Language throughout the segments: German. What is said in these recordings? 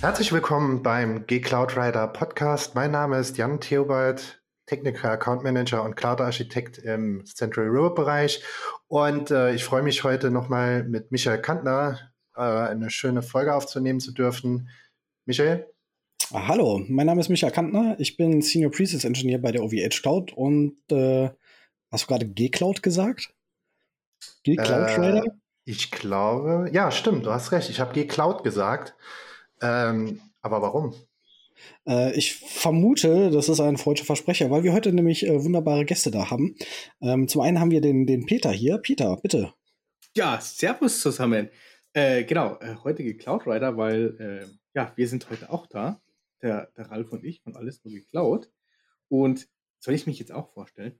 Herzlich willkommen beim G-Cloud Rider Podcast. Mein Name ist Jan Theobald, Technical Account Manager und Cloud Architekt im Central Europe Bereich. Und äh, ich freue mich heute nochmal mit Michael Kantner äh, eine schöne Folge aufzunehmen zu dürfen. Michael? Ah, hallo, mein Name ist Michael Kantner. Ich bin Senior Presets Engineer bei der OVH Cloud und äh, hast du gerade G-Cloud gesagt? G-Cloud Rider? Äh, ich glaube, ja, stimmt, du hast recht. Ich habe G-Cloud gesagt. Ähm, aber warum? Äh, ich vermute, das ist ein freudscher Versprecher, weil wir heute nämlich äh, wunderbare Gäste da haben. Ähm, zum einen haben wir den, den Peter hier. Peter, bitte. Ja, Servus zusammen. Äh, genau, äh, heutige Cloud Rider, weil äh, ja, wir sind heute auch da. Der, der Ralf und ich von Alles nur geklaut. Und soll ich mich jetzt auch vorstellen?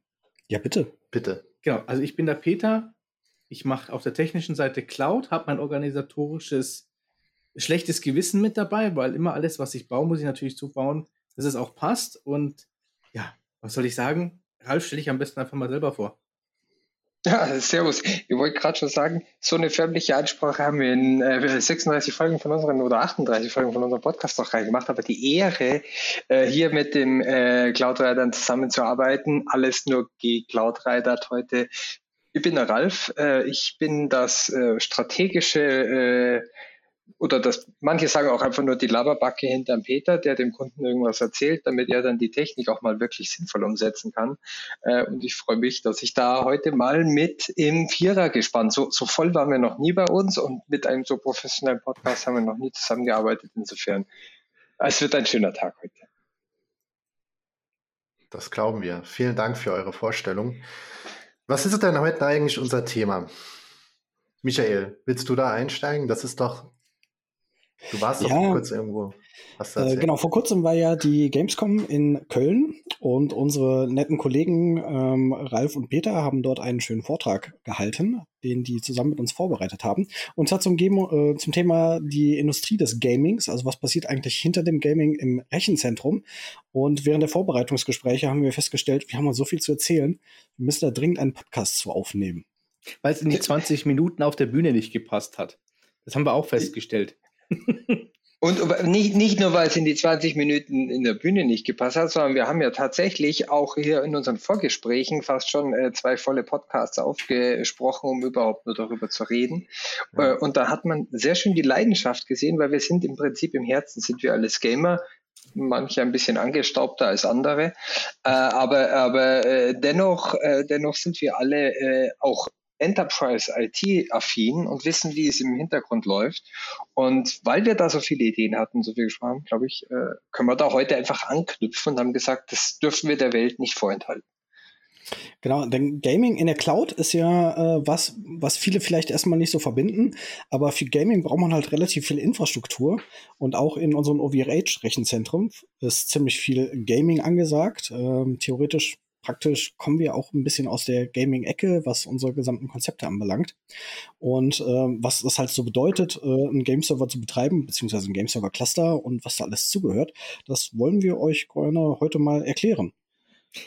Ja, bitte. Bitte. Genau, also ich bin der Peter. Ich mache auf der technischen Seite Cloud, habe mein organisatorisches schlechtes Gewissen mit dabei, weil immer alles, was ich baue, muss ich natürlich so bauen, dass es auch passt. Und ja, was soll ich sagen? Ralf, stelle ich am besten einfach mal selber vor. Ja, servus. Ich wollte gerade schon sagen, so eine förmliche Ansprache haben wir in äh, 36 Folgen von unseren oder 38 Folgen von unserem Podcast noch gemacht, aber die Ehre, äh, hier mit dem äh, Cloudridern zusammenzuarbeiten, alles nur G-Cloudridert heute. Ich bin der Ralf, äh, ich bin das äh, strategische äh, oder das, manche sagen auch einfach nur die Laberbacke hinterm Peter, der dem Kunden irgendwas erzählt, damit er dann die Technik auch mal wirklich sinnvoll umsetzen kann. Äh, und ich freue mich, dass ich da heute mal mit im Vierer gespannt. So, so voll waren wir noch nie bei uns und mit einem so professionellen Podcast haben wir noch nie zusammengearbeitet. Insofern, es wird ein schöner Tag heute. Das glauben wir. Vielen Dank für eure Vorstellung. Was ist denn heute eigentlich unser Thema? Michael, willst du da einsteigen? Das ist doch Du warst ja, doch kurz irgendwo. Äh, genau, vor kurzem war ja die Gamescom in Köln und unsere netten Kollegen ähm, Ralf und Peter haben dort einen schönen Vortrag gehalten, den die zusammen mit uns vorbereitet haben. Und zwar zum, äh, zum Thema die Industrie des Gamings, also was passiert eigentlich hinter dem Gaming im Rechenzentrum. Und während der Vorbereitungsgespräche haben wir festgestellt, wir haben so viel zu erzählen, wir müssen da dringend einen Podcast zu aufnehmen. Weil es in die 20 Minuten auf der Bühne nicht gepasst hat. Das haben wir auch festgestellt. Und nicht, nicht nur, weil es in die 20 Minuten in der Bühne nicht gepasst hat, sondern wir haben ja tatsächlich auch hier in unseren Vorgesprächen fast schon äh, zwei volle Podcasts aufgesprochen, um überhaupt nur darüber zu reden. Ja. Äh, und da hat man sehr schön die Leidenschaft gesehen, weil wir sind im Prinzip im Herzen sind wir alles Gamer, manche ein bisschen angestaubter als andere, äh, aber aber äh, dennoch äh, dennoch sind wir alle äh, auch Enterprise IT-affin und wissen, wie es im Hintergrund läuft. Und weil wir da so viele Ideen hatten, so viel gesprochen glaube ich, äh, können wir da heute einfach anknüpfen und haben gesagt, das dürfen wir der Welt nicht vorenthalten. Genau, denn Gaming in der Cloud ist ja äh, was, was viele vielleicht erstmal nicht so verbinden, aber für Gaming braucht man halt relativ viel Infrastruktur und auch in unserem OVH-Rechenzentrum ist ziemlich viel Gaming angesagt. Ähm, theoretisch praktisch kommen wir auch ein bisschen aus der Gaming-Ecke, was unsere gesamten Konzepte anbelangt. Und äh, was das halt so bedeutet, äh, einen Game-Server zu betreiben, beziehungsweise ein Game-Server-Cluster und was da alles zugehört, das wollen wir euch gerne heute mal erklären.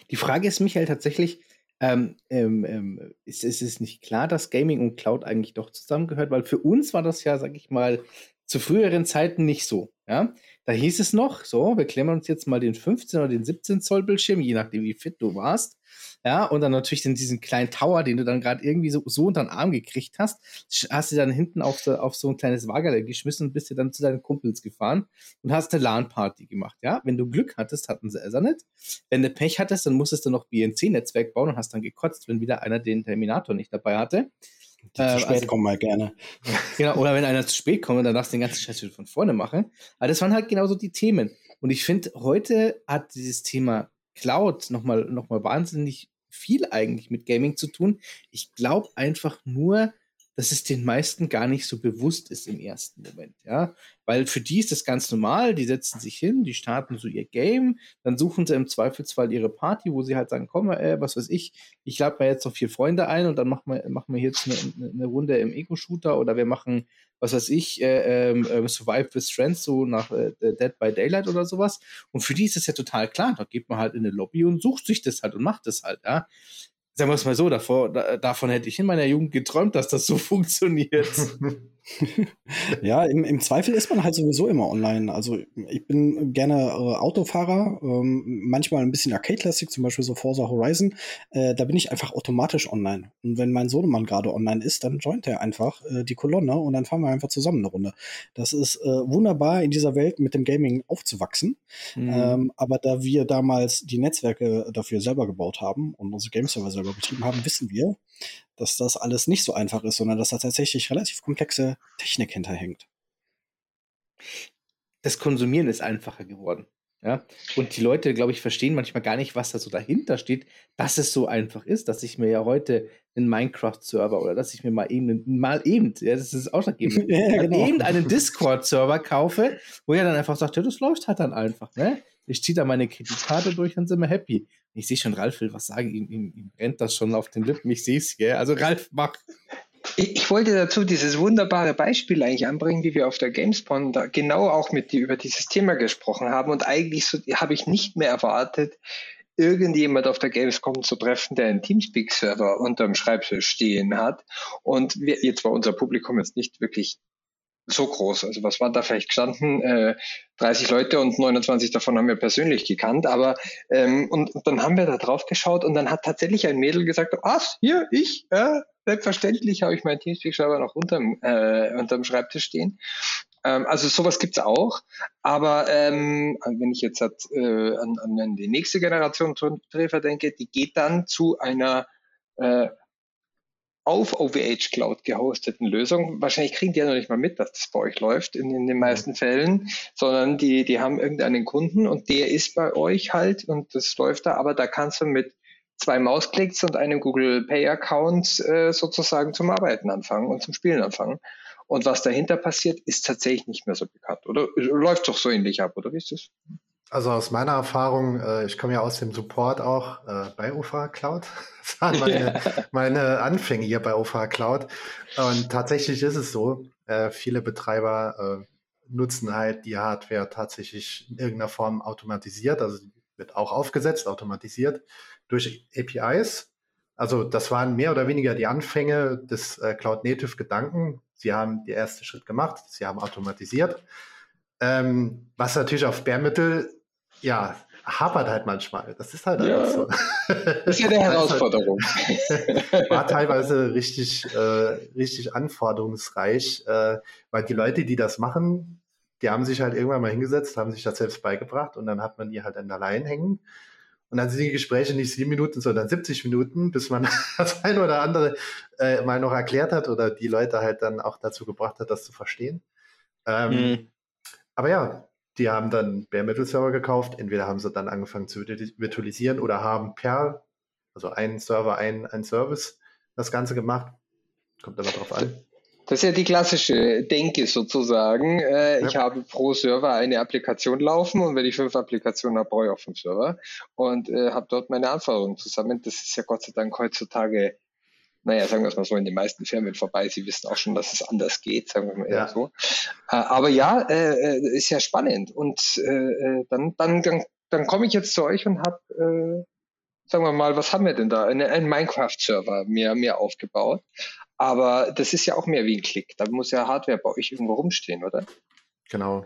Die Frage ist, Michael, tatsächlich, ähm, ähm, ähm ist, ist es nicht klar, dass Gaming und Cloud eigentlich doch zusammengehört? Weil für uns war das ja, sag ich mal, zu früheren Zeiten nicht so. Ja? Da hieß es noch, so, wir klemmen uns jetzt mal den 15 oder den 17 Zoll Bildschirm, je nachdem, wie fit du warst. Ja, und dann natürlich dann diesen kleinen Tower, den du dann gerade irgendwie so, so unter den Arm gekriegt hast, hast du dann hinten auf, so, auf so ein kleines Wagerle geschmissen und bist du dann zu deinen Kumpels gefahren und hast eine LAN-Party gemacht. Ja, wenn du Glück hattest, hatten sie es nicht. Wenn du Pech hattest, dann musstest du noch BNC-Netzwerk bauen und hast dann gekotzt, wenn wieder einer den Terminator nicht dabei hatte. Die äh, zu spät also, kommen mal gerne. Genau, oder wenn einer zu spät kommt, dann darfst du den ganzen Scheiß wieder von vorne machen. Aber das waren halt genauso die Themen. Und ich finde, heute hat dieses Thema Cloud nochmal noch mal wahnsinnig viel eigentlich mit Gaming zu tun. Ich glaube einfach nur, dass es den meisten gar nicht so bewusst ist im ersten Moment, ja. Weil für die ist das ganz normal, die setzen sich hin, die starten so ihr Game, dann suchen sie im Zweifelsfall ihre Party, wo sie halt sagen, komm, äh, was weiß ich, ich lade mir jetzt noch vier Freunde ein und dann machen wir, machen wir jetzt eine, eine Runde im Ego-Shooter oder wir machen, was weiß ich, äh, äh, Survive with Friends, so nach äh, Dead by Daylight oder sowas. Und für die ist das ja total klar, da geht man halt in eine Lobby und sucht sich das halt und macht das halt, ja sagen wir es mal so, davor, da, davon hätte ich in meiner Jugend geträumt, dass das so funktioniert. ja, im, im, Zweifel ist man halt sowieso immer online. Also ich bin gerne äh, Autofahrer, ähm, manchmal ein bisschen Arcade-lastig, zum Beispiel so Forza Horizon. Äh, da bin ich einfach automatisch online. Und wenn mein Sohnemann gerade online ist, dann joint er einfach äh, die Kolonne und dann fahren wir einfach zusammen eine Runde. Das ist äh, wunderbar in dieser Welt mit dem Gaming aufzuwachsen. Mhm. Ähm, aber da wir damals die Netzwerke dafür selber gebaut haben und unsere Game-Server selber betrieben haben, wissen wir, dass das alles nicht so einfach ist, sondern dass da tatsächlich relativ komplexe Technik hinterhängt. Das Konsumieren ist einfacher geworden. Ja? Und die Leute, glaube ich, verstehen manchmal gar nicht, was da so dahinter steht, dass es so einfach ist, dass ich mir ja heute einen Minecraft-Server oder dass ich mir mal eben, mal eben, ja, das ist ausschlaggebend, ja, genau. eben einen Discord-Server kaufe, wo er dann einfach sagt, ja, das läuft halt dann einfach. Ne? Ich ziehe da meine Kreditkarte durch und sind wir happy. Ich sehe schon, Ralf will was sagen, ihm, ihm, ihm brennt das schon auf den Lippen. Ich sehe es, gell? Also Ralf, mach. Ich wollte dazu dieses wunderbare Beispiel eigentlich anbringen, wie wir auf der Gamespon da genau auch mit dir über dieses Thema gesprochen haben. Und eigentlich so, habe ich nicht mehr erwartet, irgendjemand auf der Gamescom zu treffen, der einen Teamspeak-Server unterm Schreibtisch stehen hat. Und wir, jetzt war unser Publikum jetzt nicht wirklich so groß. Also was waren da vielleicht gestanden? Äh, 30 Leute und 29 davon haben wir persönlich gekannt. Aber ähm, und, und dann haben wir da drauf geschaut und dann hat tatsächlich ein Mädel gesagt, was, hier, ich, äh, selbstverständlich habe ich meinen Teamspeak-Server noch unterm, äh, unterm Schreibtisch stehen. Ähm, also sowas gibt's auch. Aber ähm, wenn ich jetzt äh, an, an die nächste Generation Treffer denke, die geht dann zu einer äh, auf OVH Cloud gehosteten Lösung. Wahrscheinlich kriegen die ja noch nicht mal mit, dass das bei euch läuft in, in den meisten Fällen, sondern die, die haben irgendeinen Kunden und der ist bei euch halt und das läuft da, aber da kannst du mit zwei Mausklicks und einem Google Pay Account äh, sozusagen zum Arbeiten anfangen und zum Spielen anfangen. Und was dahinter passiert, ist tatsächlich nicht mehr so bekannt. Oder läuft doch so ähnlich ab, oder wie ist das? Also aus meiner Erfahrung, äh, ich komme ja aus dem Support auch äh, bei UFA Cloud. Das waren meine, ja. meine Anfänge hier bei UFA Cloud. Und tatsächlich ist es so, äh, viele Betreiber äh, nutzen halt die Hardware tatsächlich in irgendeiner Form automatisiert. Also wird auch aufgesetzt, automatisiert durch APIs. Also das waren mehr oder weniger die Anfänge des äh, Cloud Native Gedanken. Sie haben den ersten Schritt gemacht, sie haben automatisiert. Ähm, was natürlich auf Bärmittel ja, hapert halt manchmal. Das ist halt ja, so. Das ist ja eine Herausforderung. War teilweise richtig, äh, richtig anforderungsreich, äh, weil die Leute, die das machen, die haben sich halt irgendwann mal hingesetzt, haben sich das selbst beigebracht und dann hat man die halt an der Leine hängen. Und dann sind die Gespräche nicht sieben Minuten, sondern 70 Minuten, bis man das eine oder andere äh, mal noch erklärt hat oder die Leute halt dann auch dazu gebracht hat, das zu verstehen. Ähm, mhm. Aber ja, die haben dann Bare Metal Server gekauft. Entweder haben sie dann angefangen zu virtualisieren oder haben per, also ein Server, ein, ein Service, das Ganze gemacht. Kommt aber drauf an. Das ist ja die klassische Denke sozusagen. Äh, ja. Ich habe pro Server eine Applikation laufen und wenn ich fünf Applikationen habe, brauche ich auch fünf Server und äh, habe dort meine Anforderungen zusammen. Das ist ja Gott sei Dank heutzutage naja, sagen wir es mal so, in den meisten Firmen vorbei. Sie wissen auch schon, dass es anders geht, sagen wir mal eher ja. so. Äh, aber ja, äh, äh, ist ja spannend. Und dann, dann, dann, dann komme ich jetzt zu euch und habe, sagen wir mal, was haben wir denn da? Ein, ein Minecraft-Server mir, mir aufgebaut. Aber das ist ja auch mehr wie ein Klick. Da muss ja Hardware bei euch irgendwo rumstehen, oder? Genau.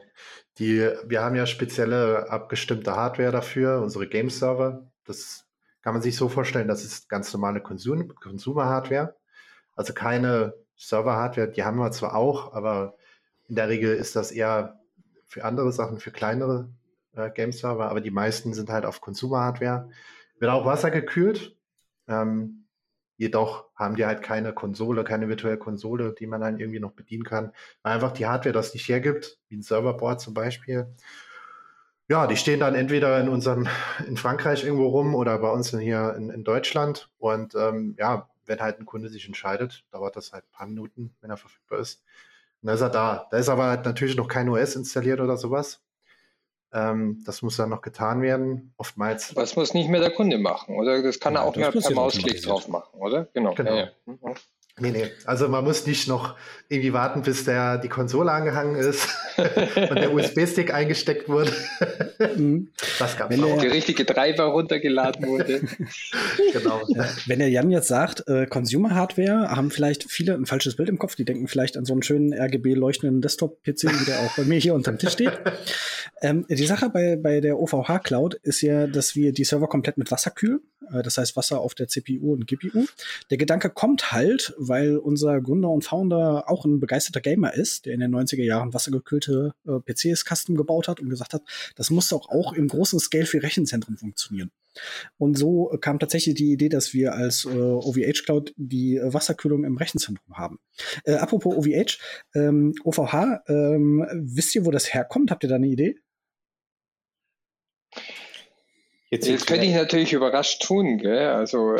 Die, wir haben ja spezielle abgestimmte Hardware dafür, unsere Game-Server. Das kann man sich so vorstellen, das ist ganz normale Konsum Consumer-Hardware. Also keine Server-Hardware, die haben wir zwar auch, aber in der Regel ist das eher für andere Sachen, für kleinere äh, Game-Server, aber die meisten sind halt auf Consumer-Hardware. Wird auch wassergekühlt. Ähm, jedoch haben die halt keine Konsole, keine virtuelle Konsole, die man dann irgendwie noch bedienen kann, weil einfach die Hardware das nicht hergibt, wie ein Serverboard zum Beispiel. Ja, die stehen dann entweder in unserem, in Frankreich irgendwo rum oder bei uns hier in, in Deutschland. Und ähm, ja, wenn halt ein Kunde sich entscheidet, dauert das halt ein paar Minuten, wenn er verfügbar ist. Und dann ist er da. Da ist aber halt natürlich noch kein OS installiert oder sowas. Ähm, das muss dann noch getan werden. Oftmals. Das muss nicht mehr der Kunde machen, oder? Das kann ja, er auch mehr per Mausklick drauf machen, oder? Genau. genau. Ja, ja. Nee, nee. Also man muss nicht noch irgendwie warten, bis der die Konsole angehangen ist und der USB-Stick eingesteckt wurde. Mhm. das gab's Wenn auch. Der richtige Treiber runtergeladen wurde. genau. Wenn der Jan jetzt sagt, äh, Consumer-Hardware, haben vielleicht viele ein falsches Bild im Kopf. Die denken vielleicht an so einen schönen RGB-leuchtenden Desktop-PC, wie der auch bei mir hier unterm Tisch steht. Ähm, die Sache bei, bei der OVH Cloud ist ja, dass wir die Server komplett mit Wasser kühlen. Äh, das heißt Wasser auf der CPU und GPU. Der Gedanke kommt halt, weil unser Gründer und Founder auch ein begeisterter Gamer ist, der in den 90er Jahren wassergekühlte äh, PCs Custom gebaut hat und gesagt hat, das muss doch auch im großen Scale für Rechenzentren funktionieren. Und so kam tatsächlich die Idee, dass wir als äh, OVH Cloud die äh, Wasserkühlung im Rechenzentrum haben. Äh, apropos OVH, ähm, OVH, ähm, wisst ihr, wo das herkommt? Habt ihr da eine Idee? Jetzt, Jetzt könnte ich natürlich überrascht tun, gell? Also,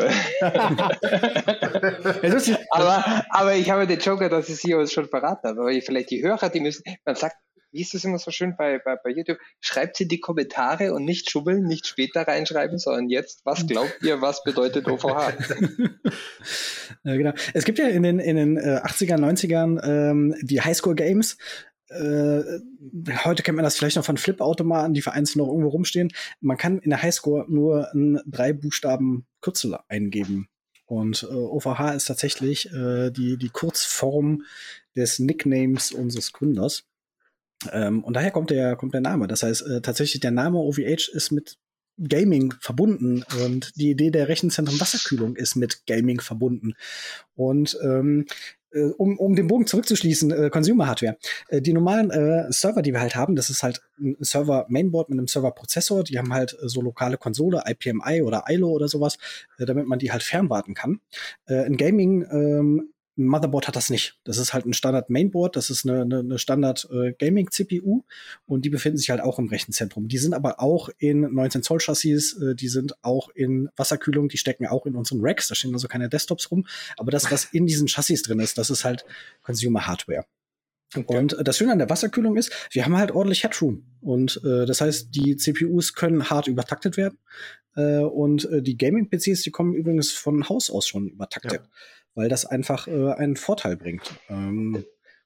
aber, aber ich habe den Joker, dass ich sie uns schon verraten habe. Aber vielleicht die Hörer, die müssen, man sagt, wie ist es immer so schön bei, bei, bei YouTube? Schreibt sie in die Kommentare und nicht schubbeln, nicht später reinschreiben, sondern jetzt, was glaubt ihr, was bedeutet OVH? ja, genau. Es gibt ja in den, in den äh, 80er, 90ern ähm, die Highschool Games, äh, heute kennt man das vielleicht noch von Flip-Automaten, die vereinzelt noch irgendwo rumstehen. Man kann in der Highscore nur ein drei Buchstaben Kürzel eingeben. Und äh, OVH ist tatsächlich äh, die, die Kurzform des Nicknames unseres Gründers. Ähm, und daher kommt der, kommt der Name. Das heißt, äh, tatsächlich der Name OVH ist mit Gaming verbunden und die Idee der Rechenzentren Wasserkühlung ist mit Gaming verbunden. Und ähm, äh, um, um den Bogen zurückzuschließen, äh, Consumer Hardware. Äh, die normalen äh, Server, die wir halt haben, das ist halt ein Server Mainboard mit einem Server Prozessor. Die haben halt äh, so lokale Konsole, IPMI oder ILO oder sowas, äh, damit man die halt fernwarten kann. Äh, in Gaming ähm, Motherboard hat das nicht. Das ist halt ein Standard Mainboard, das ist eine, eine, eine Standard äh, Gaming CPU und die befinden sich halt auch im Rechenzentrum. Die sind aber auch in 19 Zoll Chassis, äh, die sind auch in Wasserkühlung, die stecken auch in unseren Racks, da stehen also keine Desktops rum, aber das, was in diesen Chassis drin ist, das ist halt Consumer Hardware. Okay. Und äh, das Schöne an der Wasserkühlung ist, wir haben halt ordentlich Headroom. Und äh, das heißt, die CPUs können hart übertaktet werden. Äh, und äh, die Gaming-PCs, die kommen übrigens von Haus aus schon übertaktet. Ja weil das einfach äh, einen Vorteil bringt. Ähm,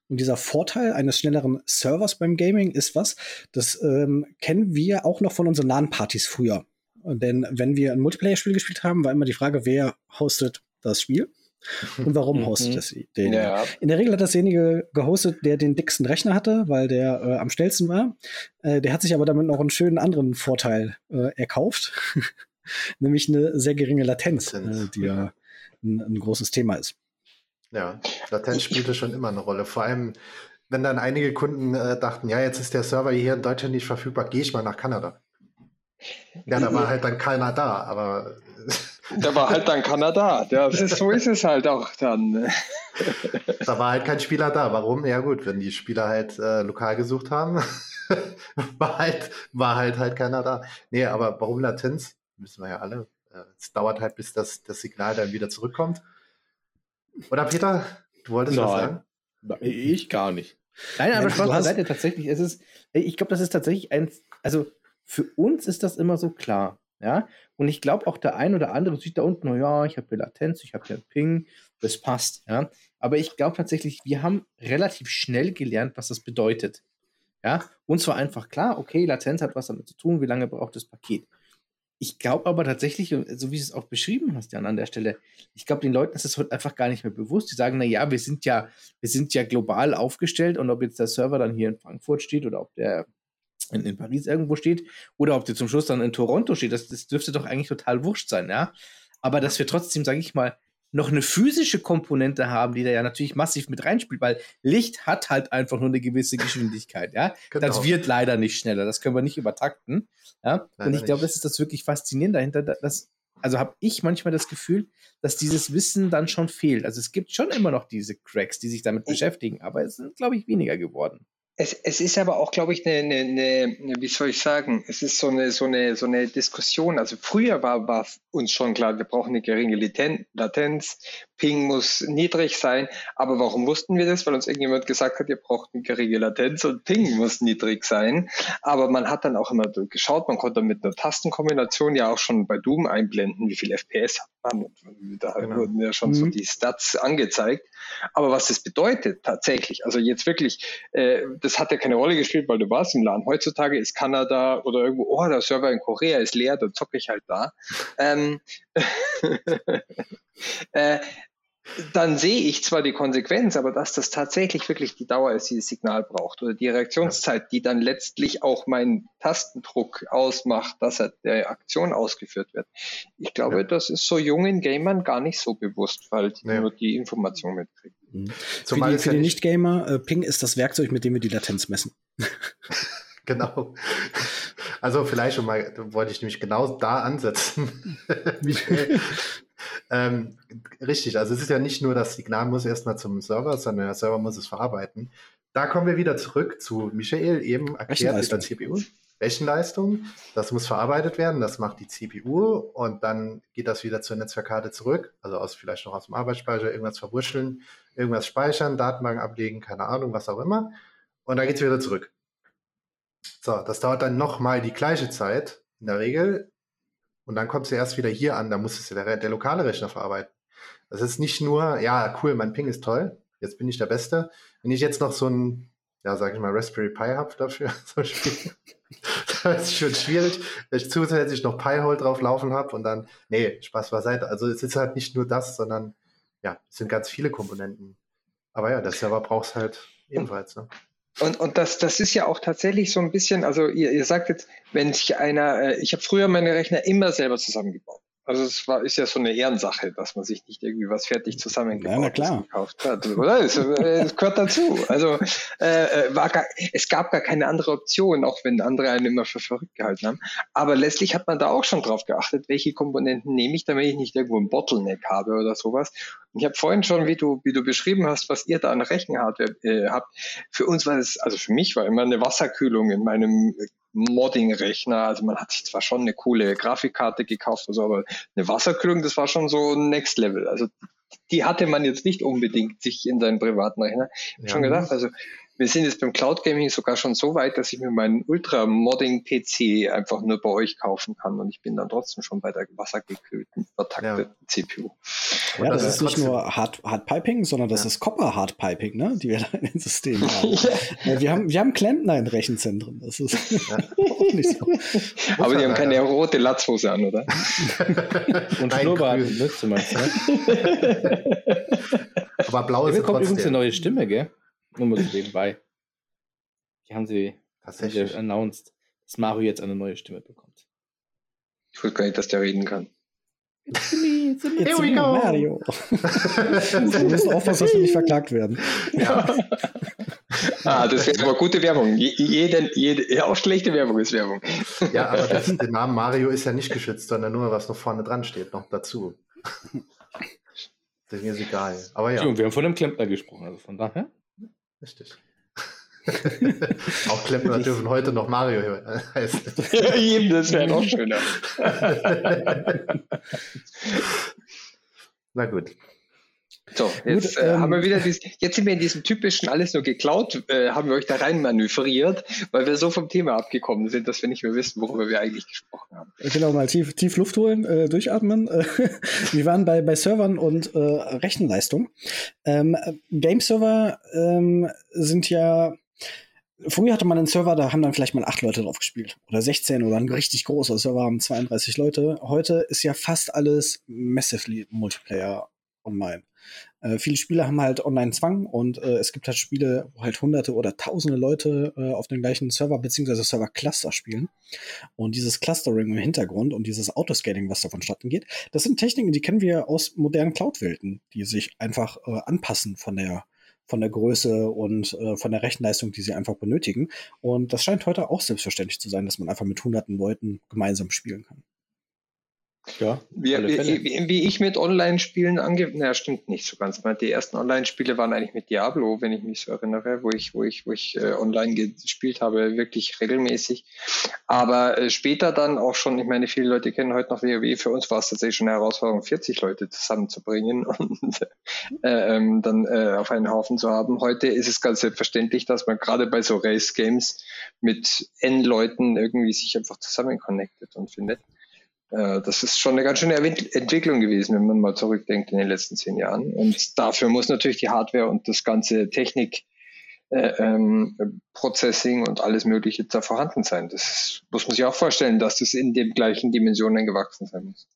und dieser Vorteil eines schnelleren Servers beim Gaming ist was, das ähm, kennen wir auch noch von unseren LAN-Partys früher. Denn wenn wir ein Multiplayer-Spiel gespielt haben, war immer die Frage, wer hostet das Spiel? Und warum hostet das derjenige? Ja. In der Regel hat das derjenige gehostet, der den dicksten Rechner hatte, weil der äh, am schnellsten war. Äh, der hat sich aber damit noch einen schönen anderen Vorteil äh, erkauft, nämlich eine sehr geringe Latenz, Latenz. Äh, die er ein, ein großes Thema ist. Ja, Latenz spielte schon immer eine Rolle. Vor allem, wenn dann einige Kunden äh, dachten, ja, jetzt ist der Server hier in Deutschland nicht verfügbar, gehe ich mal nach Kanada. Ja, da war halt dann keiner da, aber. Da war halt dann Kanada. Ja, ist, so ist es halt auch dann. Da war halt kein Spieler da. Warum? Ja gut, wenn die Spieler halt äh, lokal gesucht haben, war halt, war halt halt keiner da. Nee, aber warum Latenz? Wissen wir ja alle. Äh, es dauert halt, bis das, das Signal dann wieder zurückkommt. Oder Peter, du wolltest Nein. was sagen? Ich gar nicht. Nein, aber Spaß beiseite, tatsächlich, es ist, ich glaube, das ist tatsächlich ein, also für uns ist das immer so klar, ja, und ich glaube auch der ein oder andere sieht da unten, ja, ich habe hier Latenz, ich habe hier Ping, das passt, ja, aber ich glaube tatsächlich, wir haben relativ schnell gelernt, was das bedeutet, ja, uns war einfach klar, okay, Latenz hat was damit zu tun, wie lange braucht das Paket, ich glaube aber tatsächlich, so wie du es auch beschrieben hast, Jan, an der Stelle, ich glaube, den Leuten ist es heute einfach gar nicht mehr bewusst. Die sagen, na ja, wir sind ja, wir sind ja global aufgestellt und ob jetzt der Server dann hier in Frankfurt steht oder ob der in, in Paris irgendwo steht oder ob der zum Schluss dann in Toronto steht, das, das dürfte doch eigentlich total wurscht sein, ja. Aber dass wir trotzdem, sage ich mal, noch eine physische Komponente haben, die da ja natürlich massiv mit reinspielt, weil Licht hat halt einfach nur eine gewisse Geschwindigkeit, ja. Genau. Das wird leider nicht schneller, das können wir nicht übertakten, ja. Leider Und ich glaube, das ist das wirklich Faszinierende dahinter, dass, also habe ich manchmal das Gefühl, dass dieses Wissen dann schon fehlt. Also es gibt schon immer noch diese Cracks, die sich damit beschäftigen, aber es sind, glaube ich, weniger geworden. Es, es ist aber auch, glaube ich, eine, eine, eine, wie soll ich sagen, es ist so eine, so eine, so eine Diskussion. Also früher war, war uns schon klar, wir brauchen eine geringe Latenz, Ping muss niedrig sein. Aber warum wussten wir das? Weil uns irgendjemand gesagt hat, ihr braucht eine geringe Latenz und Ping muss niedrig sein. Aber man hat dann auch immer geschaut, man konnte mit einer Tastenkombination ja auch schon bei Doom einblenden, wie viel FPS hat man. Und da genau. wurden ja schon mhm. so die Stats angezeigt. Aber was das bedeutet tatsächlich, also jetzt wirklich, äh, das hat ja keine Rolle gespielt, weil du warst im LAN. Heutzutage ist Kanada oder irgendwo, oh, der Server in Korea ist leer, dann zocke ich halt da. Ähm, äh, dann sehe ich zwar die Konsequenz, aber dass das tatsächlich wirklich die Dauer ist, die das Signal braucht oder die Reaktionszeit, die dann letztlich auch meinen Tastendruck ausmacht, dass er der Aktion ausgeführt wird. Ich glaube, ja. das ist so jungen Gamern gar nicht so bewusst, weil die ja. nur die Information mitkriegen. Mhm. Für die, für die Nicht-Gamer, äh, Ping ist das Werkzeug, mit dem wir die Latenz messen. genau. Also vielleicht schon mal, wollte ich nämlich genau da ansetzen. ähm, richtig, also es ist ja nicht nur das Signal muss erstmal zum Server, sondern der Server muss es verarbeiten. Da kommen wir wieder zurück zu Michael, eben erklärt mit der CPU. Rechenleistung, das muss verarbeitet werden, das macht die CPU und dann geht das wieder zur Netzwerkkarte zurück, also aus vielleicht noch aus dem Arbeitsspeicher irgendwas verwurscheln, irgendwas speichern, Datenbank ablegen, keine Ahnung, was auch immer. Und dann geht es wieder zurück. So, das dauert dann nochmal die gleiche Zeit in der Regel. Und dann kommt es erst wieder hier an, da muss der, der lokale Rechner verarbeiten. Das ist nicht nur, ja, cool, mein Ping ist toll, jetzt bin ich der Beste. Wenn ich jetzt noch so ein, ja, sag ich mal, Raspberry Pi habe dafür, so Spiel, das ist schon schwierig, wenn ich zusätzlich noch Pi-Hole drauf laufen habe und dann, nee, Spaß beiseite. Also es ist halt nicht nur das, sondern ja, es sind ganz viele Komponenten. Aber ja, der Server braucht es halt ebenfalls. Ne? Und, und das, das ist ja auch tatsächlich so ein bisschen, also ihr, ihr sagt jetzt, wenn sich einer, äh, ich habe früher meine Rechner immer selber zusammengebaut. Also es war, ist ja so eine Ehrensache, dass man sich nicht irgendwie was fertig zusammengebaut ja, gekauft hat. Oder? Es, äh, es gehört dazu. Also äh, äh, war gar, es gab gar keine andere Option, auch wenn andere einen immer für verrückt gehalten haben. Aber letztlich hat man da auch schon drauf geachtet, welche Komponenten nehme ich, damit ich nicht irgendwo ein Bottleneck habe oder sowas. Und ich habe vorhin schon, wie du, wie du beschrieben hast, was ihr da an Rechenhardware äh, habt. Für uns war es, also für mich war immer eine Wasserkühlung in meinem Modding-Rechner. Also man hat sich zwar schon eine coole Grafikkarte gekauft, also, aber eine Wasserkühlung, das war schon so Next Level. Also die hatte man jetzt nicht unbedingt sich in seinen privaten Rechner. Ja. Schon gedacht, also wir sind jetzt beim Cloud Gaming sogar schon so weit, dass ich mir meinen Ultra-Modding-PC einfach nur bei euch kaufen kann und ich bin dann trotzdem schon bei der wassergekühlten, vertakteten ja. CPU. Ja, das, das ist nicht nur Hard, Hard Piping, sondern das ja. ist Copper Hard Piping, ne, die wir da in den Systemen haben. ja. wir haben. Wir haben Klempner in Rechenzentren. Das ist auch nicht so. Aber die haben keine rote Latzhose an, oder? und Schnurrbart, ne, zum Beispiel. Aber blau ist ja, kommt übrigens eine neue Stimme, gell? Nur mal so nebenbei. Die haben sie tatsächlich announced, dass Mario jetzt eine neue Stimme bekommt. Ich wusste gar nicht, dass der reden kann. It's me, it's me, it's me Mario. du musst aufpassen, dass wir nicht verklagt werden. Ja. ah, das wäre aber gute Werbung. Jeden, jede, ja, auch schlechte Werbung ist Werbung. Ja, aber das, der Name Mario ist ja nicht geschützt, sondern nur, was noch vorne dran steht, noch dazu. Das ist mir egal. Aber ja. wir haben von einem Klempner gesprochen, also von daher. Richtig. Auch Klempner dürfen heute noch Mario heißen. Ja, das wäre noch schöner. Na gut. So, jetzt Gut, äh, ähm, haben wir wieder dies, jetzt sind wir in diesem typischen alles nur geklaut, äh, haben wir euch da rein manövriert, weil wir so vom Thema abgekommen sind, dass wir nicht mehr wissen, worüber wir eigentlich gesprochen haben. Genau, mal tief, tief Luft holen, äh, durchatmen. wir waren bei, bei Servern und äh, Rechenleistung. Ähm, Game-Server ähm, sind ja Früher hatte man einen Server, da haben dann vielleicht mal acht Leute drauf gespielt. Oder 16 oder ein richtig großer Server haben 32 Leute. Heute ist ja fast alles massively Multiplayer online. Äh, viele Spiele haben halt Online-Zwang und äh, es gibt halt Spiele, wo halt hunderte oder tausende Leute äh, auf den gleichen Server bzw. Server-Cluster spielen. Und dieses Clustering im Hintergrund und dieses Autoscaling, was davon geht, das sind Techniken, die kennen wir aus modernen Cloud-Welten, die sich einfach äh, anpassen von der von der Größe und äh, von der Rechenleistung, die sie einfach benötigen. Und das scheint heute auch selbstverständlich zu sein, dass man einfach mit hunderten Leuten gemeinsam spielen kann. Ja, wie, wie, wie, ich mit Online-Spielen ange... Naja, stimmt nicht so ganz. Die ersten Online-Spiele waren eigentlich mit Diablo, wenn ich mich so erinnere, wo ich, wo ich, wo ich äh, online gespielt habe, wirklich regelmäßig. Aber äh, später dann auch schon, ich meine, viele Leute kennen heute noch WoW. Für uns war es tatsächlich schon eine Herausforderung, 40 Leute zusammenzubringen und äh, ähm, dann äh, auf einen Haufen zu haben. Heute ist es ganz selbstverständlich, dass man gerade bei so Race-Games mit N Leuten irgendwie sich einfach zusammen connectet und findet. Äh, das ist schon eine ganz schöne Entwicklung gewesen, wenn man mal zurückdenkt in den letzten zehn Jahren. Und dafür muss natürlich die Hardware und das ganze Technik, äh, ähm, Processing und alles Mögliche da vorhanden sein. Das muss man sich auch vorstellen, dass das in den gleichen Dimensionen gewachsen sein muss.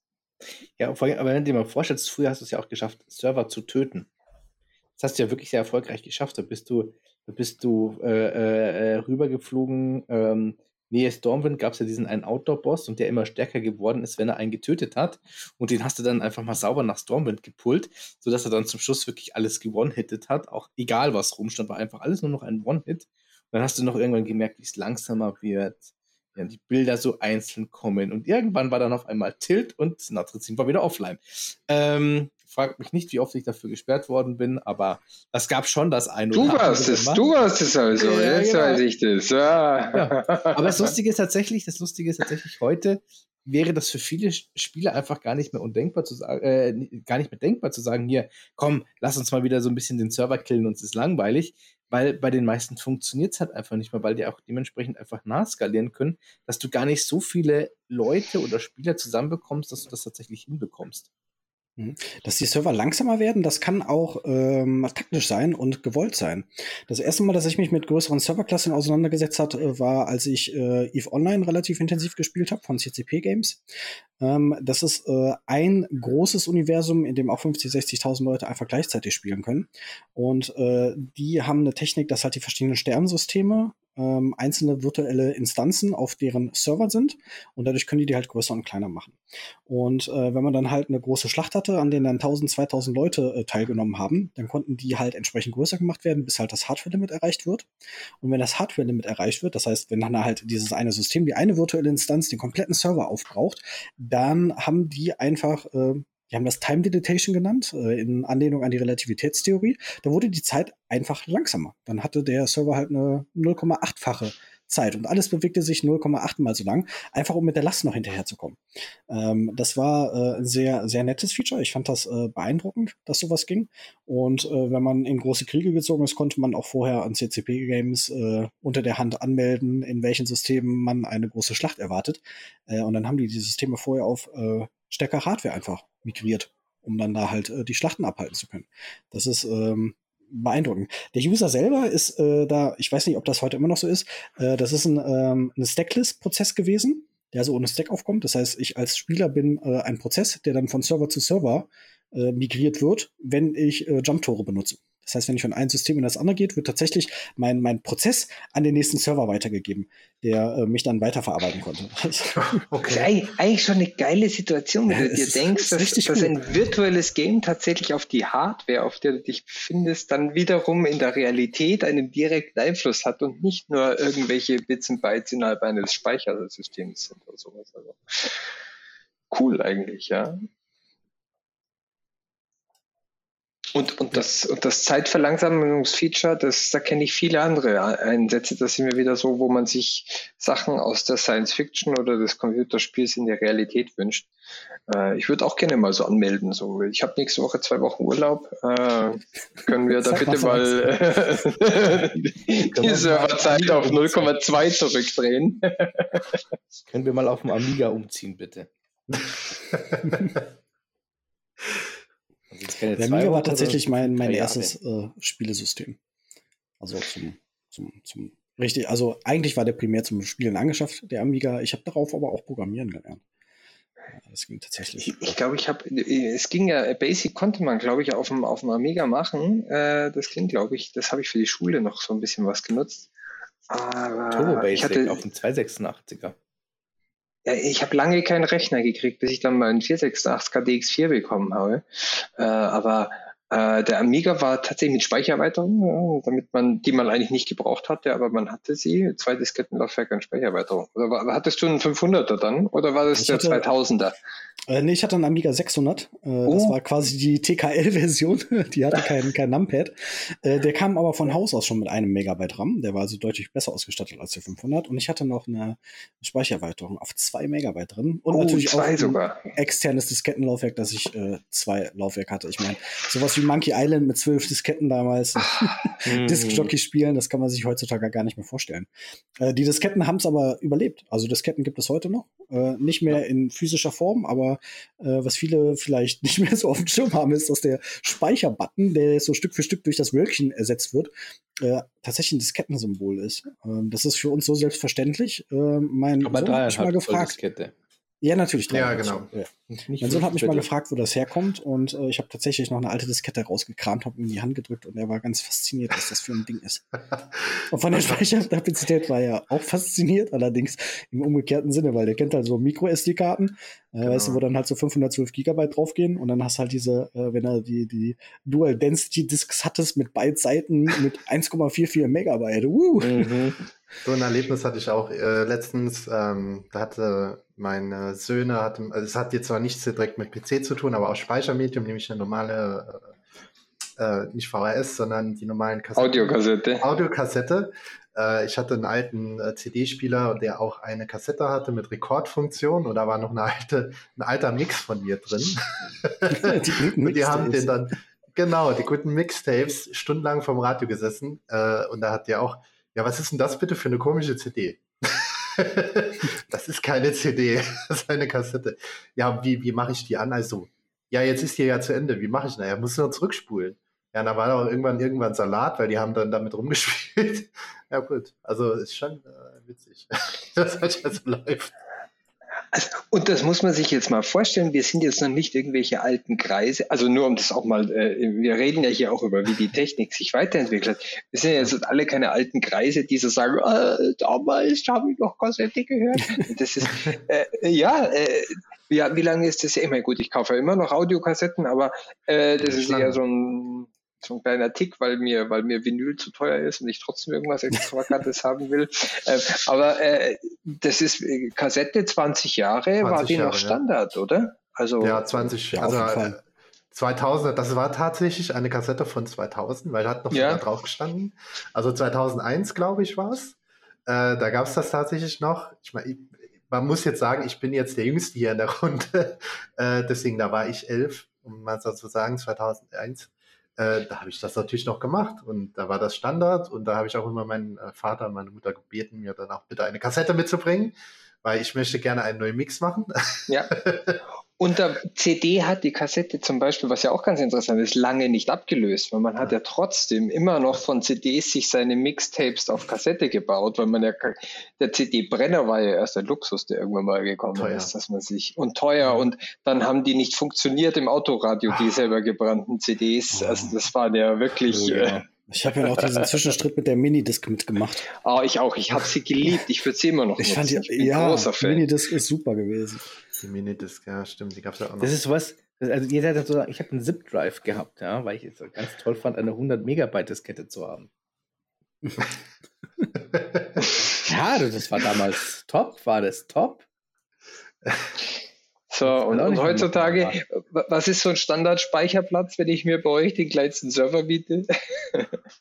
Ja, aber wenn du dir mal vorstellst, früher hast du es ja auch geschafft, Server zu töten. Das hast du ja wirklich sehr erfolgreich geschafft. Da bist du, da bist du äh, äh, rübergeflogen, ähm, Nähe Stormwind gab es ja diesen einen Outdoor-Boss und der immer stärker geworden ist, wenn er einen getötet hat. Und den hast du dann einfach mal sauber nach Stormwind gepullt, sodass er dann zum Schluss wirklich alles gewonnen-hittet hat. Auch egal, was rumstand, war einfach alles nur noch ein One-Hit. Und dann hast du noch irgendwann gemerkt, wie es langsamer wird, ja, die Bilder so einzeln kommen. Und irgendwann war dann auf einmal Tilt und Natrizin war wieder offline. Ähm, fragt mich nicht, wie oft ich dafür gesperrt worden bin, aber es gab schon das eine Du warst es, du warst es also, ja, jetzt genau. weiß ich das. Ja. Ja. Aber das Lustige ist tatsächlich, das Lustige ist tatsächlich heute, wäre das für viele Spieler einfach gar nicht mehr undenkbar zu sagen, äh, gar nicht mehr denkbar zu sagen, hier, komm, lass uns mal wieder so ein bisschen den Server killen, uns ist langweilig, weil bei den meisten funktioniert es halt einfach nicht mehr, weil die auch dementsprechend einfach nachskalieren können, dass du gar nicht so viele Leute oder Spieler zusammenbekommst, dass du das tatsächlich hinbekommst. Mhm. Dass die Server langsamer werden, das kann auch ähm, taktisch sein und gewollt sein. Das erste Mal, dass ich mich mit größeren Serverklassen auseinandergesetzt hat, äh, war, als ich äh, EVE Online relativ intensiv gespielt habe von CCP Games. Ähm, das ist äh, ein großes Universum, in dem auch 50, 60.000 Leute einfach gleichzeitig spielen können. Und äh, die haben eine Technik, dass halt die verschiedenen Sternsysteme ähm, einzelne virtuelle Instanzen auf deren Server sind und dadurch können die die halt größer und kleiner machen. Und äh, wenn man dann halt eine große Schlacht hatte, an denen dann 1000, 2000 Leute äh, teilgenommen haben, dann konnten die halt entsprechend größer gemacht werden, bis halt das Hardware-Limit erreicht wird. Und wenn das Hardware-Limit erreicht wird, das heißt, wenn dann halt dieses eine System, die eine virtuelle Instanz den kompletten Server aufbraucht, dann haben die einfach äh, die haben das Time Dilatation genannt, äh, in Anlehnung an die Relativitätstheorie. Da wurde die Zeit einfach langsamer. Dann hatte der Server halt eine 0,8-fache Zeit und alles bewegte sich 0,8 mal so lang, einfach um mit der Last noch hinterherzukommen. Ähm, das war äh, ein sehr, sehr nettes Feature. Ich fand das äh, beeindruckend, dass sowas ging. Und äh, wenn man in große Kriege gezogen ist, konnte man auch vorher an CCP-Games äh, unter der Hand anmelden, in welchen Systemen man eine große Schlacht erwartet. Äh, und dann haben die die Systeme vorher auf äh, stärker Hardware einfach migriert, um dann da halt äh, die Schlachten abhalten zu können. Das ist ähm, beeindruckend. Der User selber ist äh, da, ich weiß nicht, ob das heute immer noch so ist, äh, das ist ein, ähm, ein Stackless-Prozess gewesen, der so ohne Stack aufkommt. Das heißt, ich als Spieler bin äh, ein Prozess, der dann von Server zu Server äh, migriert wird, wenn ich äh, Jump-Tore benutze. Das heißt, wenn ich von einem System in das andere geht, wird tatsächlich mein, mein Prozess an den nächsten Server weitergegeben, der äh, mich dann weiterverarbeiten konnte. okay. Eigentlich schon eine geile Situation, wenn ja, du dir denkst, dass, dass ein virtuelles Game tatsächlich auf die Hardware, auf der du dich befindest, dann wiederum in der Realität einen direkten Einfluss hat und nicht nur irgendwelche Bits und Bytes innerhalb eines Speichersystems sind oder sowas. Also cool eigentlich, ja. Und, und, das, und das Zeitverlangsamungsfeature, das, da kenne ich viele andere Einsätze. Das sind wir wieder so, wo man sich Sachen aus der Science Fiction oder des Computerspiels in der Realität wünscht. Äh, ich würde auch gerne mal so anmelden. So, ich habe nächste Woche zwei Wochen Urlaub. Äh, können wir da bitte mal äh, die Serverzeit auf 0,2 zurückdrehen? können wir mal auf dem Amiga umziehen, bitte? Der Amiga war tatsächlich mein, mein erstes äh, Spielesystem. Also zum, zum, zum richtig, also eigentlich war der primär zum Spielen angeschafft, der Amiga. Ich habe darauf aber auch Programmieren gelernt. das ging tatsächlich. Ich, ich glaube, ich habe, es ging ja, Basic konnte man, glaube ich, auf dem, auf dem Amiga machen. Äh, das ging, glaube ich, das habe ich für die Schule noch so ein bisschen was genutzt. Aber Turbo Basic ich hatte, auf dem 286er. Ja, ich habe lange keinen Rechner gekriegt, bis ich dann mal einen 486 KDX4 bekommen habe. Äh, aber Äh, der Amiga war tatsächlich mit Speichererweiterung, ja, damit man, die man eigentlich nicht gebraucht hatte, aber man hatte sie, zwei Diskettenlaufwerk und Speichererweiterung. Oder war, hattest du einen 500er dann oder war das ich der hatte, 2000er? Äh, nee, ich hatte einen Amiga 600. Äh, oh. Das war quasi die TKL-Version. die hatte kein, kein Numpad. Äh, der kam aber von Haus aus schon mit einem Megabyte RAM. Der war also deutlich besser ausgestattet als der 500. Und ich hatte noch eine Speichererweiterung auf zwei Megabyte drin. Und oh, natürlich auch ein sogar. externes Diskettenlaufwerk, dass ich äh, zwei Laufwerke hatte. Ich meine, sowas wie Monkey Island mit zwölf Disketten damals. Diskjockey spielen, das kann man sich heutzutage gar nicht mehr vorstellen. Äh, die Disketten haben es aber überlebt. Also Disketten gibt es heute noch. Äh, nicht mehr in physischer Form, aber äh, was viele vielleicht nicht mehr so auf dem Schirm haben, ist, dass der Speicherbutton, der so Stück für Stück durch das Wölkchen ersetzt wird, äh, tatsächlich ein Diskettensymbol ist. Ähm, das ist für uns so selbstverständlich. Äh, mein aber Sohn hat mich mal gefragt. Diskette. Ja, natürlich. Ja, genau. Ja. Mein Sohn hat mich mal gefragt, wo das herkommt und äh, ich habe tatsächlich noch eine alte Diskette rausgekramt, habe ihm in die Hand gedrückt und er war ganz fasziniert, was das für ein Ding ist. und von der Speicherkapazität war er auch fasziniert, allerdings im umgekehrten Sinne, weil der kennt halt so Micro-SD-Karten, äh, genau. weißt du, wo dann halt so 512 Gigabyte draufgehen und dann hast halt diese, äh, wenn er die, die Dual Density Disks hattest mit beiden Seiten mit 1,44 Megabyte. Uh. Mhm. So ein Erlebnis hatte ich auch äh, letztens. Ähm, da hatte meine Söhne, hatte, also es hat jetzt zwar nichts direkt mit PC zu tun, aber auch Speichermedium, nämlich eine normale, äh, äh nicht VHS, sondern die normalen Kassetten. Audiokassette. Audiokassette. Äh, ich hatte einen alten äh, CD-Spieler, der auch eine Kassette hatte mit Rekordfunktion und da war noch eine alte, ein alter Mix von mir drin. die und die haben den dann, genau, die guten Mixtapes, stundenlang vom Radio gesessen äh, und da hat der auch ja, was ist denn das bitte für eine komische CD? das ist keine CD, das ist eine Kassette. Ja, wie, wie mache ich die an? Also, ja, jetzt ist die ja zu Ende. Wie mache ich? Naja, muss nur zurückspulen. Ja, da war auch irgendwann irgendwann Salat, weil die haben dann damit rumgespielt. ja, gut. Also ist schon äh, witzig, dass das halt so läuft. Also, und das muss man sich jetzt mal vorstellen. Wir sind jetzt noch nicht irgendwelche alten Kreise. Also nur um das auch mal, äh, wir reden ja hier auch über, wie die Technik sich weiterentwickelt. Wir sind ja jetzt alle keine alten Kreise, die so sagen, äh, damals habe ich noch Kassette gehört. Das ist, äh, ja, äh, wie, wie lange ist das ja immer? Gut, ich kaufe immer noch Audiokassetten, aber äh, das ist eher so ein so ein kleiner Tick, weil mir, weil mir Vinyl zu teuer ist und ich trotzdem irgendwas Extravagantes haben will. Äh, aber äh, das ist äh, Kassette 20 Jahre, 20 war die Jahre, noch Standard, ja. oder? Also, ja, 20, ja, also 2000, das war tatsächlich eine Kassette von 2000, weil da hat noch ja. drauf gestanden. Also 2001, glaube ich, war es. Äh, da gab es das tatsächlich noch. Ich meine, man muss jetzt sagen, ich bin jetzt der Jüngste hier in der Runde. Äh, deswegen, da war ich elf, um mal so zu sagen, 2001 äh, da habe ich das natürlich noch gemacht und da war das Standard und da habe ich auch immer meinen äh, Vater und meine Mutter gebeten, mir dann auch bitte eine Kassette mitzubringen, weil ich möchte gerne einen neuen Mix machen. Ja. Und der CD hat die Kassette zum Beispiel, was ja auch ganz interessant ist, lange nicht abgelöst, weil man hat ja trotzdem immer noch von CDs sich seine Mixtapes auf Kassette gebaut, weil man ja, der CD-Brenner war ja erst ein Luxus, der irgendwann mal gekommen teuer. ist, dass man sich, und teuer, und dann haben die nicht funktioniert im Autoradio, die selber gebrannten CDs, also das waren ja wirklich, oh, ja. Äh, ich habe ja noch diesen Zwischenstritt mit der Minidisc mitgemacht. Ah, oh, ich auch. Ich habe sie geliebt. Ich würde sie immer noch ich nutzen. Fand die, ich ja, Minidisc ist super gewesen. Die Minidisc, ja, stimmt, die gab es ja auch noch. Das ist was, also jeder hat so, ich habe einen Zip-Drive gehabt, ja, weil ich es ganz toll fand, eine 100 Megabyte Diskette zu haben. ja, das war damals top, war das top. So, und, und heutzutage, was ist so ein Standardspeicherplatz, wenn ich mir bei euch den kleinsten Server biete?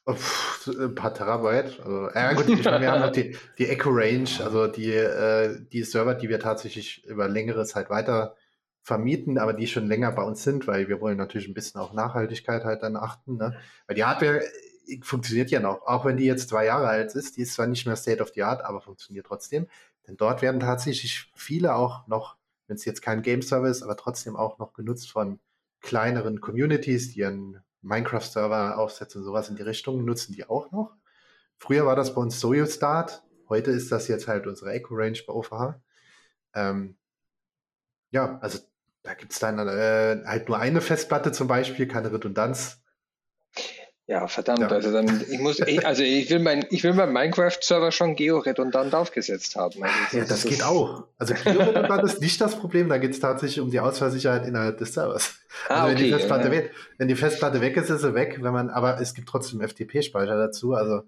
ein paar Terabyte. Also, ja gut, ich meine, wir haben halt die, die Echo Range, also die, äh, die Server, die wir tatsächlich über längere Zeit weiter vermieten, aber die schon länger bei uns sind, weil wir wollen natürlich ein bisschen auch Nachhaltigkeit halt dann achten. Ne? Weil die Hardware äh, funktioniert ja noch, auch wenn die jetzt zwei Jahre alt ist, die ist zwar nicht mehr State of the Art, aber funktioniert trotzdem. Denn dort werden tatsächlich viele auch noch wenn es jetzt kein Game Service, aber trotzdem auch noch genutzt von kleineren Communities, die einen Minecraft-Server aufsetzen und sowas in die Richtung, nutzen die auch noch. Früher war das bei uns Soyo Start, heute ist das jetzt halt unsere Echo Range bei OVH. Ähm, ja, also da gibt es dann äh, halt nur eine Festplatte zum Beispiel, keine Redundanz. Ja, verdammt, ja. also dann, ich muss, ich, also ich will mein, ich will meinen Minecraft-Server schon georedundant aufgesetzt haben. Also ja, das, das geht auch. Also georedundant ist nicht das Problem, da geht es tatsächlich um die Ausfallsicherheit innerhalb des Servers. Ah, also wenn, okay, die Festplatte ja, ja. Weg, wenn die Festplatte weg ist, ist sie weg, wenn man, aber es gibt trotzdem FTP-Speicher dazu, also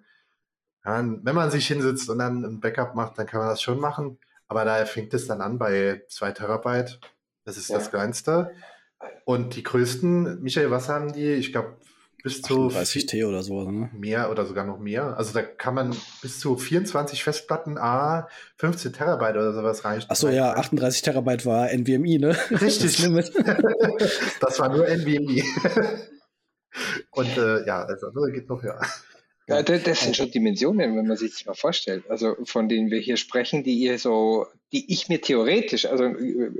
ja, wenn man sich hinsetzt und dann ein Backup macht, dann kann man das schon machen, aber da fängt es dann an bei zwei Terabyte, das ist das kleinste. Und die größten, Michael, was haben die? Ich glaube, bis zu 30 T oder so, ne? Mehr oder sogar noch mehr. Also da kann man bis zu 24 Festplatten A 15 Terabyte oder sowas reichen. Achso, ja, 38 Terabyte war NVMe, ne? Richtig. Das, das war nur NVMe. Und äh, ja, also das geht noch höher. Ja, das, das sind schon Dimensionen, wenn man sich das mal vorstellt. Also von denen wir hier sprechen, die ihr so, die ich mir theoretisch, also äh,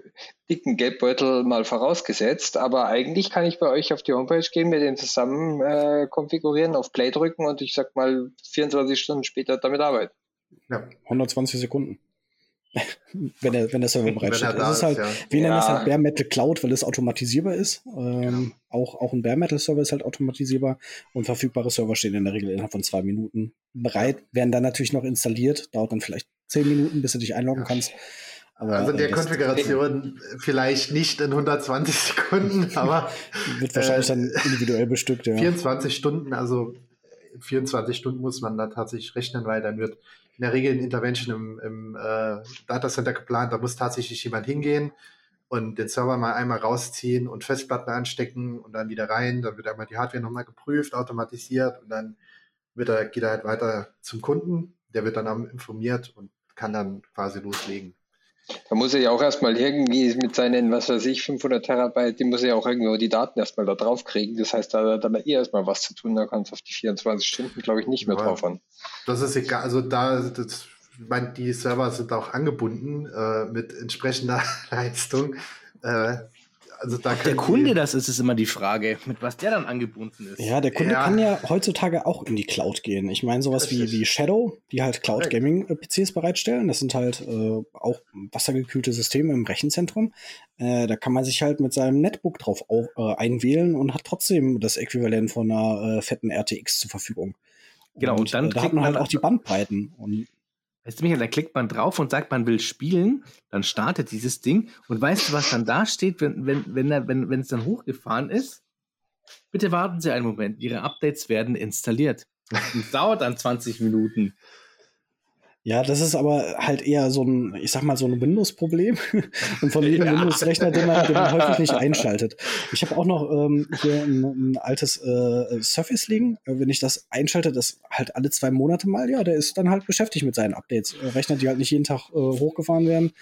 dicken Geldbeutel mal vorausgesetzt, aber eigentlich kann ich bei euch auf die Homepage gehen, mir den zusammen äh, konfigurieren, auf Play drücken und ich sag mal 24 Stunden später damit arbeiten. Ja. 120 Sekunden. Wenn, der, wenn der Server bereitsteht. Das ist halt, ja. wir nennen das halt Bare Metal Cloud, weil es automatisierbar ist. Ähm, ja. auch, auch ein Bare Metal Server ist halt automatisierbar und verfügbare Server stehen in der Regel innerhalb von zwei Minuten bereit, werden dann natürlich noch installiert, dauert dann vielleicht zehn Minuten, bis du dich einloggen kannst. Aber, also der Konfiguration vielleicht nicht in 120 Sekunden, aber wird wahrscheinlich äh, dann individuell bestückt. Ja. 24 Stunden, also 24 Stunden muss man da tatsächlich rechnen, weil dann wird in der Regel eine Intervention im, im äh, Datacenter geplant. Da muss tatsächlich jemand hingehen und den Server mal einmal rausziehen und Festplatten anstecken und dann wieder rein. Dann wird einmal die Hardware nochmal geprüft, automatisiert und dann wird er, geht er halt weiter zum Kunden. Der wird dann informiert und kann dann quasi loslegen. Da muss er ja auch erstmal irgendwie mit seinen, was weiß ich, 500 Terabyte, die muss er ja auch irgendwo die Daten erstmal da drauf kriegen. Das heißt, da hat er eh erstmal was zu tun, da kann es auf die 24 Stunden, glaube ich, nicht mehr ja, drauf an. Das ist egal, also da, das, ich meine, die Server sind auch angebunden äh, mit entsprechender Leistung. Äh, also da der Kunde das ist, ist immer die Frage, mit was der dann angebunden ist. Ja, der Kunde ja. kann ja heutzutage auch in die Cloud gehen. Ich meine, sowas wie, wie Shadow, die halt Cloud Gaming PCs bereitstellen. Das sind halt äh, auch wassergekühlte Systeme im Rechenzentrum. Äh, da kann man sich halt mit seinem Netbook drauf auch, äh, einwählen und hat trotzdem das Äquivalent von einer äh, fetten RTX zur Verfügung. Genau, und, und dann äh, da hat man halt auch die Bandbreiten. Und Weißt du, Michael, da klickt man drauf und sagt, man will spielen, dann startet dieses Ding und weißt du, was dann da steht, wenn, wenn, wenn, wenn, wenn es dann hochgefahren ist? Bitte warten Sie einen Moment, Ihre Updates werden installiert. Das dauert dann 20 Minuten. Ja, das ist aber halt eher so ein, ich sag mal, so ein Windows-Problem und von jedem ja. Windows-Rechner, den man, den man häufig nicht einschaltet. Ich habe auch noch ähm, hier ein, ein altes äh, Surface liegen. Äh, wenn ich das einschalte, das halt alle zwei Monate mal, ja, der ist dann halt beschäftigt mit seinen Updates. Äh, Rechner, die halt nicht jeden Tag äh, hochgefahren werden,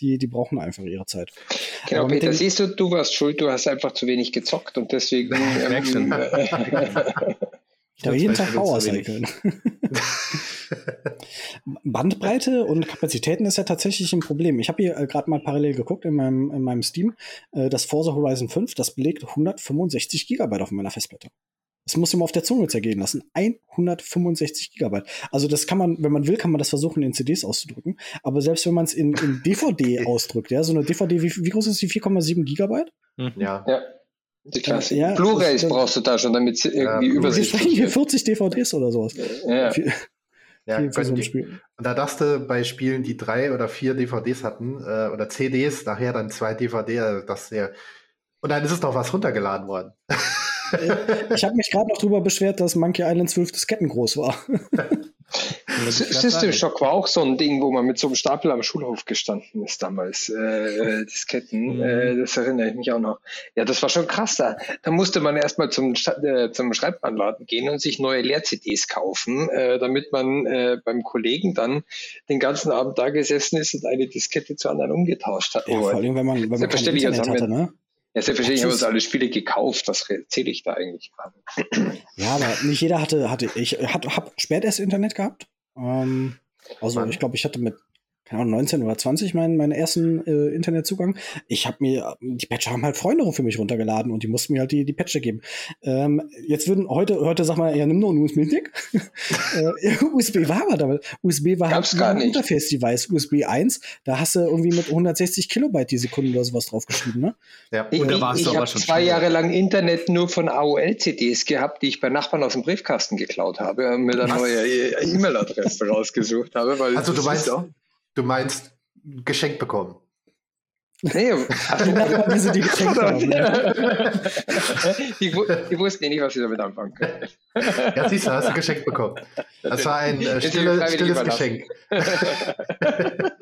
die, die brauchen einfach ihre Zeit. Genau, aber Peter, siehst du, du warst schuld, du hast einfach zu wenig gezockt und deswegen. Ähm, Ich darf jeden Tag Power cyclen. Bandbreite und Kapazitäten ist ja tatsächlich ein Problem. Ich habe hier äh, gerade mal parallel geguckt in meinem, in meinem Steam. Äh, das Forza Horizon 5, das belegt 165 Gigabyte auf meiner Festplatte. Das muss ich mal auf der Zunge zergehen lassen. 165 Gigabyte. Also das kann man, wenn man will, kann man das versuchen, in CDs auszudrücken. Aber selbst wenn man es in, in DVD ausdrückt, ja, so eine DVD, wie, wie groß ist die? 4,7 Gigabyte? Ja. ja. Die Klasse. Ja, Blu-rays brauchst du da schon, damit sie irgendwie ja, übersichtlich Wir hier 40 DVDs oder sowas. Ja. Für, ja, für so und da dachte bei Spielen, die drei oder vier DVDs hatten, äh, oder CDs, nachher dann zwei DVD, also das sehr. Und dann ist es noch was runtergeladen worden. ich habe mich gerade noch drüber beschwert, dass Monkey Island 12 Disketten groß war. System Shock war auch so ein Ding, wo man mit so einem Stapel am Schulhof gestanden ist damals. Äh, äh Disketten, mhm. äh, das erinnere ich mich auch noch. Ja, das war schon krass da. Da musste man erstmal zum, äh, zum Schreibwarenladen gehen und sich neue Leer-CDs kaufen, äh, damit man äh, beim Kollegen dann den ganzen Abend da gesessen ist und eine Diskette zu anderen umgetauscht hat. Ja, vor allem, wenn man, wenn man kein Internet hatte, ne? Ja, selbstverständlich haben wir uns alle Spiele gekauft. Was erzähle ich da eigentlich gerade? Ja, aber nicht jeder hatte, hatte ich habe hab spät erst Internet gehabt. Ähm, also Mann. ich glaube, ich hatte mit keine Ahnung, 19 oder 20 meinen, meinen ersten äh, Internetzugang. Ich habe mir, die Patcher haben halt Freunde für mich runtergeladen und die mussten mir halt die, die Patcher geben. Ähm, jetzt würden heute, heute sag mal, ja, nimm nur einen USB-Stick. äh, USB war aber damit. USB war Gab's halt gar ein nicht. Interface-Device. USB 1, da hast du irgendwie mit 160 Kilobyte die Sekunde oder sowas draufgeschrieben, ne? Ja. Ich, Und da warst ich, du ich aber habe schon zwei. Jahre lang Internet nur von AOL-CDs gehabt, die ich bei Nachbarn aus dem Briefkasten geklaut habe und mir dann neue E- E-Mail-Adresse rausgesucht habe. Weil Also du ist auch- du meinst geschenkt bekommen. Nee, ach, Die Nachbarn, die geschenkt haben. Ne? die, die wussten eh nicht, was sie damit anfangen können. Ja, siehst du, hast du geschenkt bekommen. Das war ein äh, stille, stilles. Geschenk.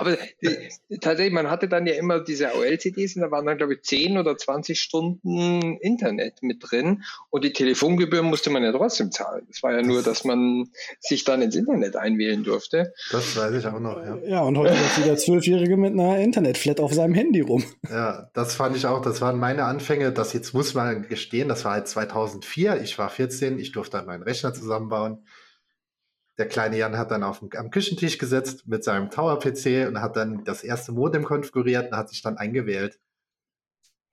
Aber die, tatsächlich, man hatte dann ja immer diese AOL-CDs und da waren dann, glaube ich, 10 oder 20 Stunden Internet mit drin und die Telefongebühren musste man ja trotzdem zahlen. Das war ja nur, dass man sich dann ins Internet einwählen durfte. Das weiß ich auch noch, ja. Ja, und heute läuft wieder Zwölfjährige mit einer Internetflat auf seinem Handy rum. Ja, das fand ich auch, das waren meine Anfänge. Das jetzt muss man gestehen, das war halt 2004. Ich war 14, ich durfte dann meinen Rechner zusammenbauen. Der kleine Jan hat dann auf dem, am Küchentisch gesetzt mit seinem Tower-PC und hat dann das erste Modem konfiguriert und hat sich dann eingewählt.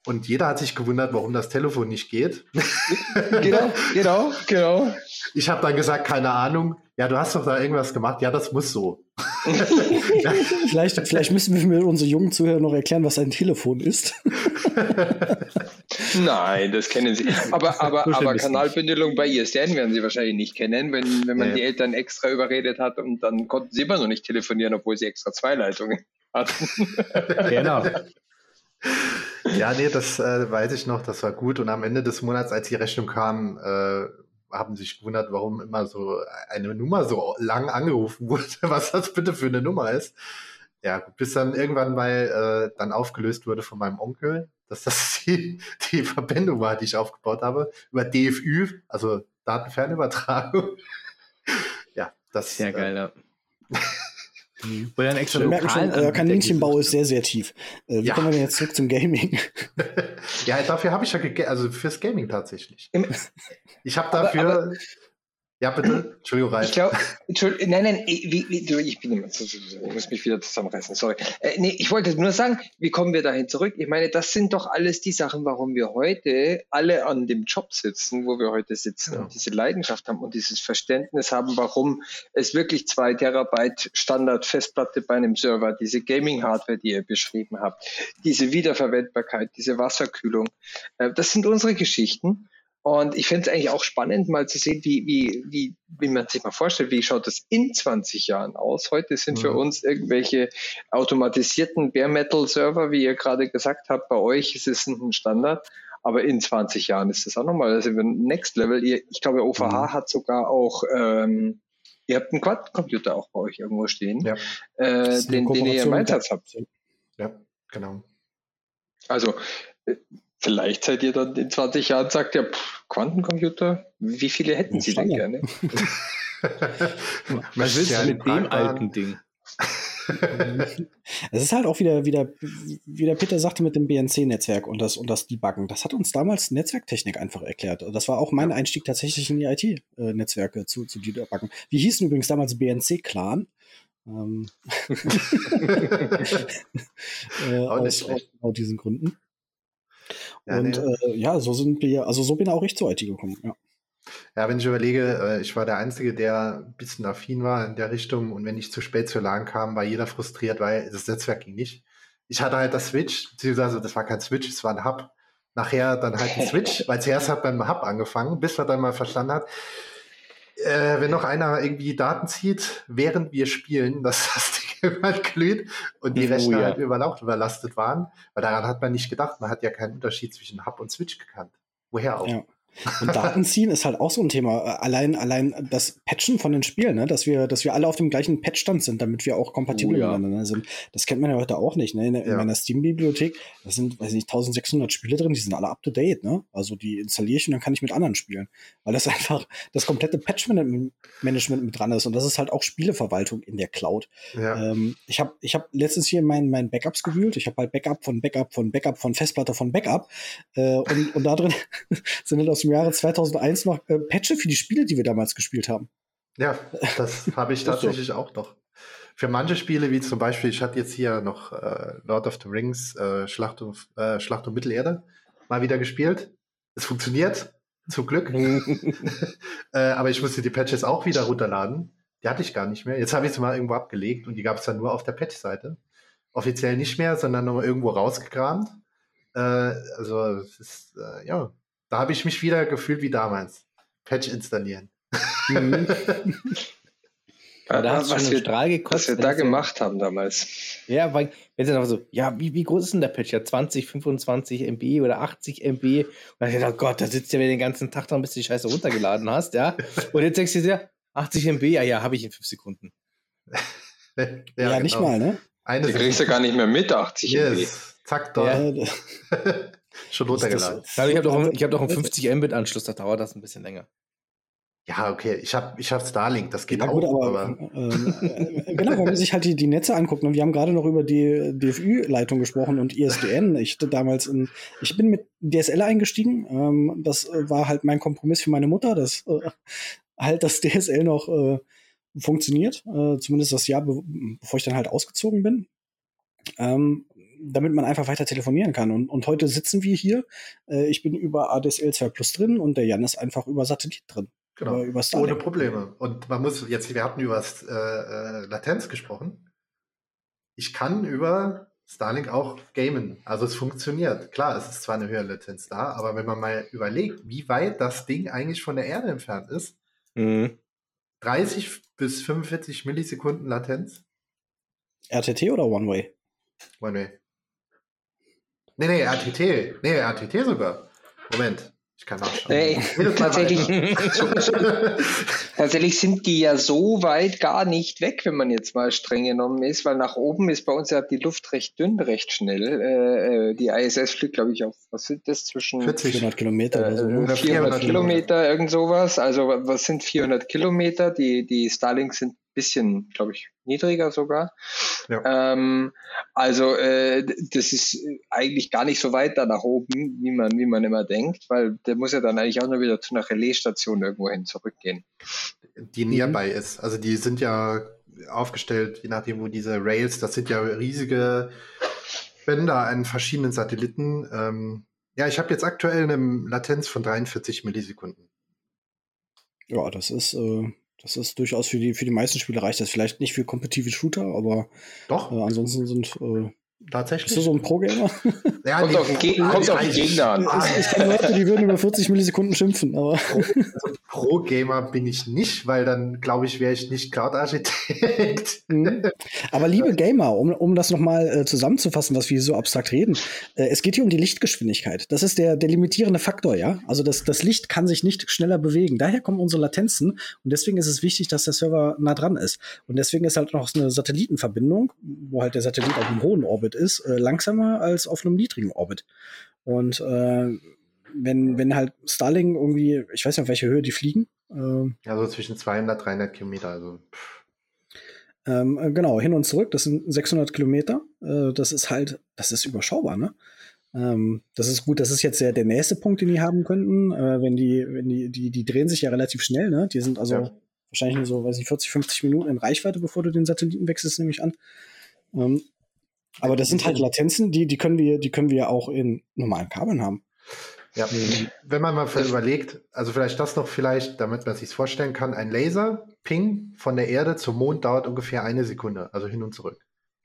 Und jeder hat sich gewundert, warum das Telefon nicht geht. Genau, genau, genau. Ich habe dann gesagt, keine Ahnung. Ja, du hast doch da irgendwas gemacht. Ja, das muss so. Vielleicht, vielleicht müssen wir mit unseren jungen Zuhörern noch erklären, was ein Telefon ist. Nein, das kennen sie. Aber, aber, aber Kanalbündelung bei ISDN werden sie wahrscheinlich nicht kennen, wenn, wenn man Nee. die Eltern extra überredet hat und dann konnten sie immer noch nicht telefonieren, obwohl sie extra zwei Leitungen hatten. Genau. Ja, nee, das äh, weiß ich noch, das war gut. Und am Ende des Monats, als die Rechnung kam, äh, haben sich gewundert, warum immer so eine Nummer so lang angerufen wurde, was das bitte für eine Nummer ist. Ja, bis dann irgendwann mal äh, dann aufgelöst wurde von meinem Onkel, dass das die, die Verbindung war, die ich aufgebaut habe, über DFÜ, also Datenfernübertragung. ja, das Sehr äh, geil, ja. Wo dann extra Wir merken schon, lokalen euer Kaninchenbau ist sehr, sehr tief. Äh, wie Ja. kommen wir denn jetzt zurück zum Gaming? ja, dafür habe ich ja also fürs Gaming tatsächlich. Ich habe Aber- dafür. Ja, bitte. Entschuldigung, Ralf. Ich glaube, nein, nein, du, ich bin immer so, so, ich muss mich wieder zusammenreißen, sorry. Äh, nee, ich wollte nur sagen, wie kommen wir dahin zurück? Ich meine, das sind doch alles die Sachen, warum wir heute alle an dem Job sitzen, wo wir heute sitzen Ja. und diese Leidenschaft haben und dieses Verständnis haben, warum es wirklich zwei Terabyte Standard-Festplatte bei einem Server, diese Gaming-Hardware, die ihr beschrieben habt, diese Wiederverwendbarkeit, diese Wasserkühlung, äh, das sind unsere Geschichten. Und ich finde es eigentlich auch spannend, mal zu sehen, wie, wie, wie, wie man sich mal vorstellt, wie schaut das in 20 Jahren aus. Heute sind für Mhm. uns irgendwelche automatisierten Bare Metal Server, wie ihr gerade gesagt habt, bei euch ist es ein Standard. Aber in 20 Jahren ist das auch nochmal, also Next Level. Ich glaube, OVH Mhm. hat sogar auch, ähm, ihr habt einen Quad-Computer auch bei euch irgendwo stehen, Ja. äh, den, den ihr im Einsatz habt. Ja, genau. Also äh, vielleicht seid ihr dann in 20 Jahren, sagt ihr, pff, Quantencomputer, wie viele hätten Sie denn gerne? Was willst du mit dem alten Ding? Es ist halt auch wieder, wieder, wie der Peter sagte, mit dem BNC-Netzwerk und das, und das Debuggen. Das hat uns damals Netzwerktechnik einfach erklärt. Das war auch mein Einstieg tatsächlich in die IT-Netzwerke zu, zu debuggen. Wir hießen übrigens damals BNC-Clan. Ähm, äh, aus, aus genau diesen Gründen. Ja, und nee. äh, ja, so sind wir, also so bin auch ich zur IT gekommen. Ja. Ja, wenn ich überlege, äh, ich war der Einzige, der ein bisschen affin war in der Richtung und wenn ich zu spät zur LAN kam, war jeder frustriert, weil das Netzwerk ging nicht. Ich hatte halt das Switch, beziehungsweise das war kein Switch, es war ein Hub. Nachher dann halt ein Switch, weil zuerst hat beim Hub angefangen, bis man dann mal verstanden hat, äh, wenn noch einer irgendwie Daten zieht, während wir spielen, dass das Ding irgendwann glüht und die Oh, Rechner ja. halt überlaucht überlastet waren, weil daran hat man nicht gedacht. Man hat ja keinen Unterschied zwischen Hub und Switch gekannt. Woher auch? Ja. Und Daten ziehen ist halt auch so ein Thema. Äh, Allein, allein das Patchen von den Spielen, ne? dass wir, dass wir alle auf dem gleichen Patchstand sind, damit wir auch kompatibel Oh, ja. miteinander sind. Das kennt man ja heute auch nicht. Ne? In, in Ja. meiner Steam-Bibliothek, da sind, weiß nicht, 1600 Spiele drin, die sind alle up to date. Ne? Also die installiere ich und dann kann ich mit anderen spielen, weil das einfach das komplette Patch-Management mit dran ist. Und das ist halt auch Spieleverwaltung in der Cloud. Ja. Ähm, ich habe ich hab letztens hier in meinen, meinen Backups gewühlt. Ich habe halt Backup von Backup von Backup von Festplatte von Backup. Äh, und, und da drin sind halt aus dem Jahre 2001 noch äh, Patche für die Spiele, die wir damals gespielt haben. Ja, das habe ich so. tatsächlich auch noch. für manche Spiele, wie zum Beispiel, ich hatte jetzt hier noch äh, Lord of the Rings, äh, Schlacht, um, äh, Schlacht um Mittelerde mal wieder gespielt. Es funktioniert, zum Glück. äh, aber ich musste die Patches auch wieder runterladen. Die hatte ich gar nicht mehr. Jetzt habe ich sie mal irgendwo abgelegt und die gab es dann nur auf der Patch-Seite. Offiziell nicht mehr, sondern nur irgendwo rausgekramt. Äh, also, es ist, äh, ja, da habe ich mich wieder gefühlt wie damals. Patch installieren. Mhm. Ja, da hast was, wir, Strahl gekostet, was wir da gemacht haben damals. Ja, weil, wenn sie dann so, ja, wie, wie groß ist denn der Patch? Ja, 20, 25 MB oder 80 MB. Und dann ich gedacht, oh Gott, da sitzt ja wieder den ganzen Tag dran, bis du die Scheiße runtergeladen hast, ja. Und jetzt denkst du dir, 80 MB, ja, ja, habe ich in 5 Sekunden. ja, ja genau. nicht mal, ne? Eine die kriegst du gar nicht mehr mit, 80 yes. MB. Zack, da. Ja. Schon runtergeladen. ich habe doch, hab doch einen 50 Mbit-Anschluss, da dauert das ein bisschen länger. Ja, okay, ich habe ich hab Starlink, das geht ja, gut, auch. Aber, aber ähm, äh, genau, wenn man sich halt die, die Netze anguckt, und wir haben gerade noch über die DFÜ-Leitung gesprochen und ISDN. Ich damals in, ich bin mit DSL eingestiegen. Ähm, das war halt mein Kompromiss für meine Mutter, dass äh, halt das DSL noch äh, funktioniert, äh, zumindest das Jahr, be bevor ich dann halt ausgezogen bin. Ähm, damit man einfach weiter telefonieren kann. Und, und heute sitzen wir hier. Äh, ich bin über ADSL 2 Plus drin und der Jan ist einfach über Satellit drin. Genau. Über Ohne Probleme. Und man muss jetzt, wir hatten über äh, äh, Latenz gesprochen. Ich kann über Starlink auch gamen. Also es funktioniert. Klar, es ist zwar eine höhere Latenz da, aber wenn man mal überlegt, wie weit das Ding eigentlich von der Erde entfernt ist, mhm. 30 bis 45 Millisekunden Latenz. RTT oder One-Way? One-Way. Nee, nee, RTT. Nee, RTT sogar. Moment. Ich kann nachschauen. Nee, tatsächlich, tatsächlich sind die ja so weit gar nicht weg, wenn man jetzt mal streng genommen ist, weil nach oben ist bei uns ja die Luft recht dünn, recht schnell. Äh, äh die ISS fliegt, glaube ich, auf, was sind das, zwischen 40, 400 Kilometer oder so. 400, 400 Kilometer, irgend sowas. Also was sind 400 Kilometer? Die, die Starlinks sind bisschen, glaube ich, niedriger sogar. Ja. Ähm, also äh, das ist eigentlich gar nicht so weit da nach oben, wie man, wie man immer denkt, weil der muss ja dann eigentlich auch nur wieder zu einer Relaisstation irgendwohin zurückgehen. Die nearby mhm. ist. Also die sind ja aufgestellt, je nachdem, wo diese Rails, das sind ja riesige Bänder an verschiedenen Satelliten. Ähm, ja, ich habe jetzt aktuell eine Latenz von 43 Millisekunden. Ja, das ist äh, das ist durchaus für die, für die meisten Spiele reicht das. Vielleicht nicht für kompetitive Shooter, aber Doch. Äh, ansonsten sind äh, Tatsächlich. Bist du so ein Pro-Gamer? Ja, kommt, auf den, Ge kommt auf den Gegner an. Ich, ich kenne Leute, die würden über 40 Millisekunden schimpfen. Aber Pro-Gamer bin ich nicht, weil dann glaube ich, wäre ich nicht Cloud-Architekt. Mhm. Aber liebe Gamer, um, um das nochmal äh, zusammenzufassen, was wir hier so abstrakt reden, äh, es geht hier um die Lichtgeschwindigkeit. Das ist der, der limitierende Faktor, ja? Also das, das Licht kann sich nicht schneller bewegen. Daher kommen unsere Latenzen und deswegen ist es wichtig, dass der Server nah dran ist. Und deswegen ist halt noch eine Satellitenverbindung, wo halt der Satellit auf einem hohen Orbit Orbit ist, äh, langsamer als auf einem niedrigen Orbit. Und äh, wenn, wenn halt Starlink irgendwie, ich weiß nicht, auf welche Höhe die fliegen. Äh, ja, so zwischen 200, 300 Kilometer. Also, ähm, äh, genau, hin und zurück, das sind 600 Kilometer. Äh, das ist halt, das ist überschaubar, ne? Ähm, das ist gut, das ist jetzt der, der nächste Punkt, den die haben könnten. Äh, wenn die, wenn die, die, die drehen sich ja relativ schnell, ne? Die sind also ja. wahrscheinlich nur so, weiß ich, 40, 50 Minuten in Reichweite, bevor du den Satelliten wechselst, nehme ich an. Ähm, aber das sind halt Latenzen, die, die können wir, die können wir auch in normalen Kabeln haben. Ja, wenn man mal überlegt, also vielleicht das noch vielleicht, damit man sich vorstellen kann, ein Laser-Ping von der Erde zum Mond dauert ungefähr eine Sekunde, also hin und zurück.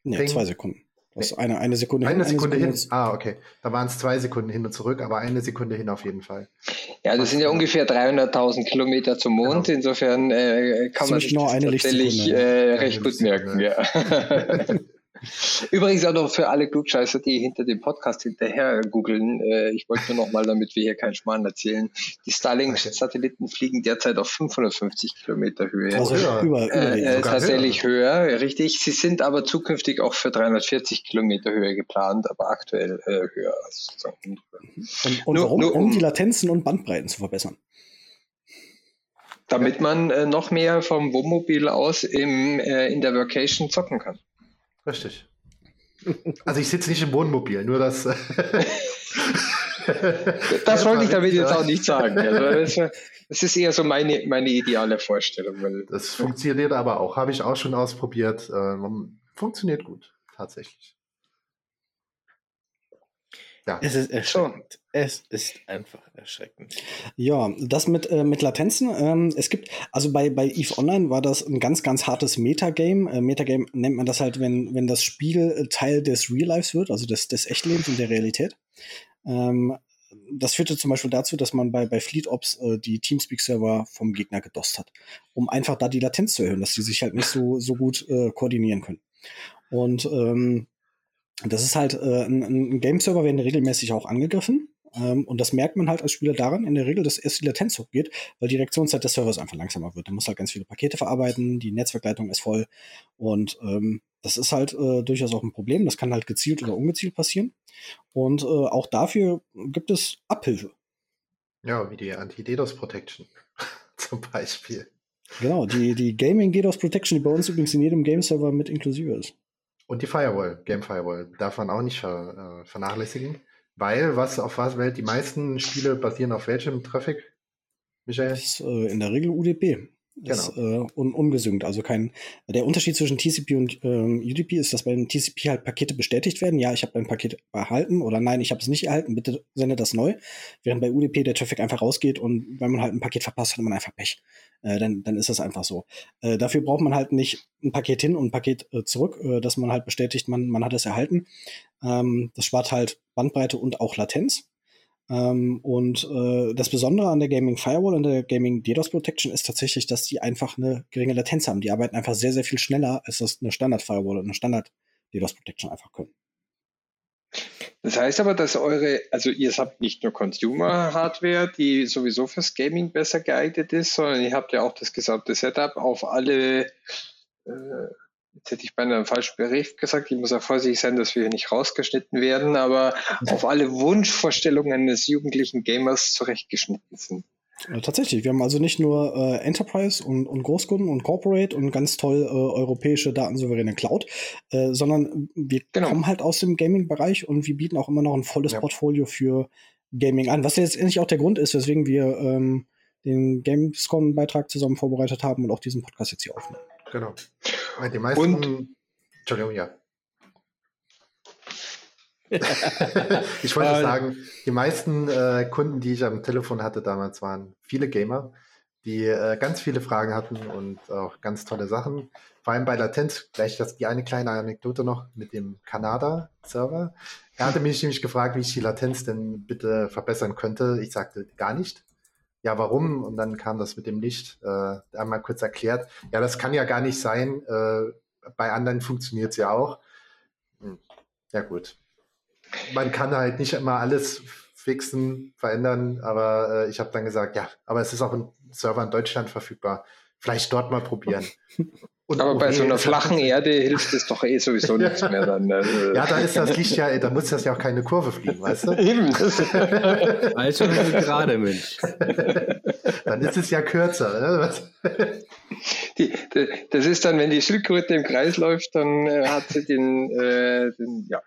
Nee, Ping. zwei Sekunden. Das eine, eine Sekunde eine hin. Sekunde eine Sekunde hin. Ah, okay. Da waren es zwei Sekunden hin und zurück, aber eine Sekunde hin auf jeden Fall. Ja, das sind ja ungefähr 300.000 Kilometer zum Mond. Genau. Insofern äh, kann man sich das tatsächlich äh, recht gut merken. Ja. Übrigens auch noch für alle Klugscheißer, die hinter dem Podcast hinterher googeln. Äh, ich wollte nur noch mal, damit wir hier keinen Schmarrn erzählen. Die Starlink-Satelliten fliegen derzeit auf 550 Kilometer Höhe. Also höher. Über, über äh, tatsächlich höher. höher. richtig. Sie sind aber zukünftig auch für 340 Kilometer Höhe geplant, aber aktuell äh, höher. Also und, und nur, warum? Nur, um, um die Latenzen und Bandbreiten zu verbessern damit man äh, noch mehr vom Wohnmobil aus im, äh, in der Vacation zocken kann. Richtig. Also ich sitze nicht im Wohnmobil, nur das. das wollte ich damit jetzt auch nicht sagen. Also das, ist eher so meine, meine ideale Vorstellung. Das funktioniert aber auch, habe ich auch schon ausprobiert. Ähm, funktioniert gut, tatsächlich. Ja. Es ist erschreckend. Es ist einfach erschreckend. Ja, das mit, äh, mit Latenzen. Ähm, es gibt, also bei, bei EVE Online war das ein ganz, ganz hartes Metagame. Äh, Metagame nennt man das halt, wenn, wenn das Spiel Teil des Real Lives wird, also des, des Echtlebens und der Realität. Ähm, das führte zum Beispiel dazu, dass man bei, bei Fleet Ops äh, die Teamspeak-Server vom Gegner gedost hat, um einfach da die Latenz zu erhöhen, dass die sich halt nicht so, so gut äh, koordinieren können. Und ähm, das ist halt äh, ein, ein Game-Server werden regelmäßig auch angegriffen. Ähm, und das merkt man halt als Spieler daran, in der Regel, dass erst die Latenz hochgeht, weil die Reaktionszeit des Servers einfach langsamer wird. Da muss halt ganz viele Pakete verarbeiten, die Netzwerkleitung ist voll. Und ähm, das ist halt äh, durchaus auch ein Problem. Das kann halt gezielt oder ungezielt passieren. Und äh, auch dafür gibt es Abhilfe. Ja, wie die Anti-DDoS Protection zum Beispiel. Genau, die, die Gaming DDoS Protection, die bei uns übrigens in jedem Game-Server mit inklusive ist. Und die Firewall, Game Firewall, darf man auch nicht ver, äh, vernachlässigen. Weil, was auf was Welt, die meisten Spiele basieren auf welchem Traffic, Michael? Das ist äh, in der Regel UDP. Genau. Ist, äh, un ungesüngt. Also kein. Der Unterschied zwischen TCP und ähm, UDP ist, dass beim TCP halt Pakete bestätigt werden. Ja, ich habe ein Paket erhalten oder nein, ich habe es nicht erhalten. Bitte sende das neu. Während bei UDP der Traffic einfach rausgeht und wenn man halt ein Paket verpasst, hat man einfach Pech. Äh, dann, dann ist das einfach so. Äh, dafür braucht man halt nicht ein Paket hin und ein Paket äh, zurück, äh, dass man halt bestätigt, man, man hat es erhalten. Ähm, das spart halt Bandbreite und auch Latenz. Ähm, und äh, das Besondere an der Gaming Firewall und der Gaming DDoS Protection ist tatsächlich, dass die einfach eine geringe Latenz haben. Die arbeiten einfach sehr, sehr viel schneller, als das eine Standard Firewall und eine Standard DDoS Protection einfach können. Das heißt aber, dass eure, also ihr habt nicht nur Consumer-Hardware, die sowieso fürs Gaming besser geeignet ist, sondern ihr habt ja auch das gesamte Setup auf alle äh, jetzt hätte ich beinahe einen falschen Bericht gesagt, ich muss ja vorsichtig sein, dass wir hier nicht rausgeschnitten werden, aber auf alle Wunschvorstellungen eines jugendlichen Gamers zurechtgeschnitten sind. Ja, tatsächlich, wir haben also nicht nur äh, Enterprise und, und Großkunden und Corporate und ganz toll äh, europäische datensouveräne Cloud, äh, sondern wir genau. kommen halt aus dem Gaming-Bereich und wir bieten auch immer noch ein volles ja. Portfolio für Gaming an, was jetzt endlich auch der Grund ist, weswegen wir ähm, den Gamescom-Beitrag zusammen vorbereitet haben und auch diesen Podcast jetzt hier aufnehmen. Genau. Die meisten. Und, Entschuldigung, ja. ich wollte sagen, die meisten äh, Kunden, die ich am Telefon hatte damals, waren viele Gamer, die äh, ganz viele Fragen hatten und auch ganz tolle Sachen. Vor allem bei Latenz, gleich das, die eine kleine Anekdote noch mit dem Kanada-Server. Er hatte mich nämlich gefragt, wie ich die Latenz denn bitte verbessern könnte. Ich sagte gar nicht ja, warum? Und dann kam das mit dem Licht, äh, einmal kurz erklärt. Ja, das kann ja gar nicht sein. Äh, bei anderen funktioniert es ja auch. Hm. Ja, gut. Man kann halt nicht immer alles fixen, verändern, aber äh, ich habe dann gesagt, ja, aber es ist auch ein Server in Deutschland verfügbar. Vielleicht dort mal probieren. Und aber bei so einer flachen Erde hilft es doch eh sowieso nichts mehr dann. Also. Ja, da ist das Licht ja, da muss das ja auch keine Kurve fliegen, weißt du? Eben. also gerade, Mensch. Dann ist es ja kürzer. Ne? Die, das ist dann, wenn die Schildkröte im Kreis läuft, dann äh, hat sie den, äh, den ja.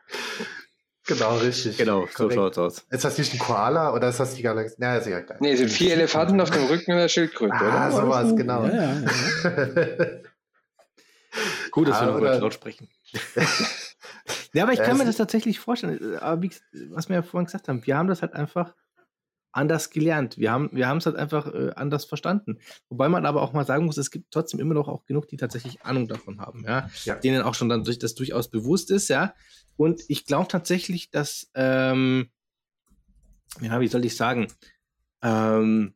Genau, richtig. Genau, so schaut's aus. Ist das nicht ein Koala oder ist das die Galaxie? Naja, ist egal. Nee, es sind vier Elefanten auf dem Rücken einer Schildkröte, ah, oder? sowas, genau. Ja, ja, ja. Gut, dass ah, wir noch über Cloud sprechen. ja, aber ich kann mir das tatsächlich vorstellen. Aber wie, was wir ja vorhin gesagt haben, wir haben das halt einfach anders gelernt. Wir haben wir es halt einfach äh, anders verstanden. Wobei man aber auch mal sagen muss, es gibt trotzdem immer noch auch genug, die tatsächlich Ahnung davon haben, ja, ja. denen auch schon dann durch das durchaus bewusst ist, ja. Und ich glaube tatsächlich, dass ähm, ja, wie soll ich sagen, ähm,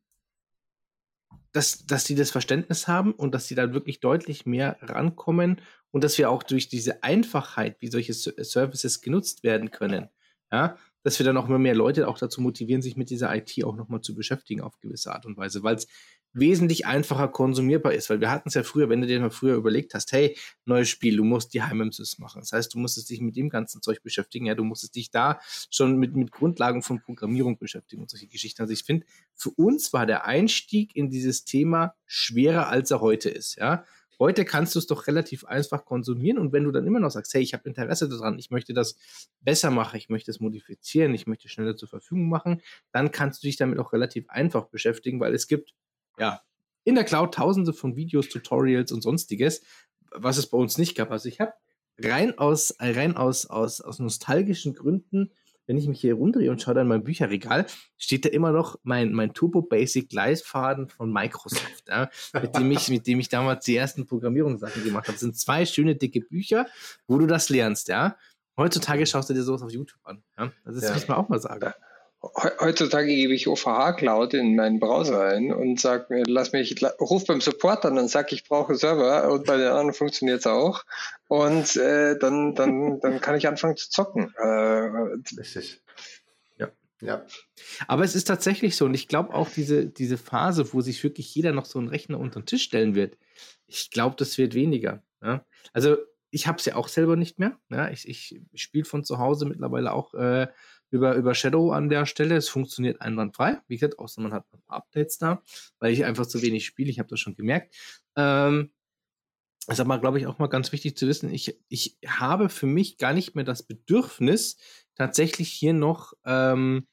dass, dass sie das Verständnis haben und dass sie da wirklich deutlich mehr rankommen und dass wir auch durch diese Einfachheit, wie solche Services genutzt werden können, ja, dass wir dann auch immer mehr Leute auch dazu motivieren, sich mit dieser IT auch nochmal zu beschäftigen auf gewisse Art und Weise, weil es wesentlich einfacher konsumierbar ist, weil wir hatten es ja früher, wenn du dir mal früher überlegt hast, hey, neues Spiel, du musst die Heimimsys machen. Das heißt, du musstest dich mit dem ganzen Zeug beschäftigen, ja, du musstest dich da schon mit, mit Grundlagen von Programmierung beschäftigen und solche Geschichten. Also ich finde, für uns war der Einstieg in dieses Thema schwerer, als er heute ist, ja. Heute kannst du es doch relativ einfach konsumieren und wenn du dann immer noch sagst, hey, ich habe Interesse daran, ich möchte das besser machen, ich möchte es modifizieren, ich möchte schneller zur Verfügung machen, dann kannst du dich damit auch relativ einfach beschäftigen, weil es gibt ja in der Cloud tausende von Videos, Tutorials und sonstiges, was es bei uns nicht gab. Also ich habe rein aus rein aus aus aus nostalgischen Gründen wenn ich mich hier rumdrehe und schaue dann mein Bücherregal, steht da immer noch mein, mein Turbo Basic Gleisfaden von Microsoft, ja, mit, dem ich, mit dem ich damals die ersten Programmierungssachen gemacht habe. Das sind zwei schöne dicke Bücher, wo du das lernst, ja. Heutzutage schaust du dir sowas auf YouTube an. Ja? Das ja. muss man auch mal sagen. Heutzutage gebe ich OVH Cloud in meinen Browser ein und sag mir, lass mich, ruf beim Support an und sag, ich brauche Server und bei den anderen funktioniert es auch. Und äh, dann, dann, dann kann ich anfangen zu zocken. Äh, Richtig. Ja. ja. Aber es ist tatsächlich so, und ich glaube auch diese, diese Phase, wo sich wirklich jeder noch so einen Rechner unter den Tisch stellen wird, ich glaube, das wird weniger. Ja? Also ich habe es ja auch selber nicht mehr. Ja? Ich, ich spiele von zu Hause mittlerweile auch äh, über, über Shadow an der Stelle. Es funktioniert einwandfrei. Wie gesagt, außer man hat ein paar Updates da, weil ich einfach zu wenig spiele. Ich habe das schon gemerkt. Ähm, ist aber, glaube ich, auch mal ganz wichtig zu wissen. Ich, ich habe für mich gar nicht mehr das Bedürfnis, tatsächlich hier noch ähm,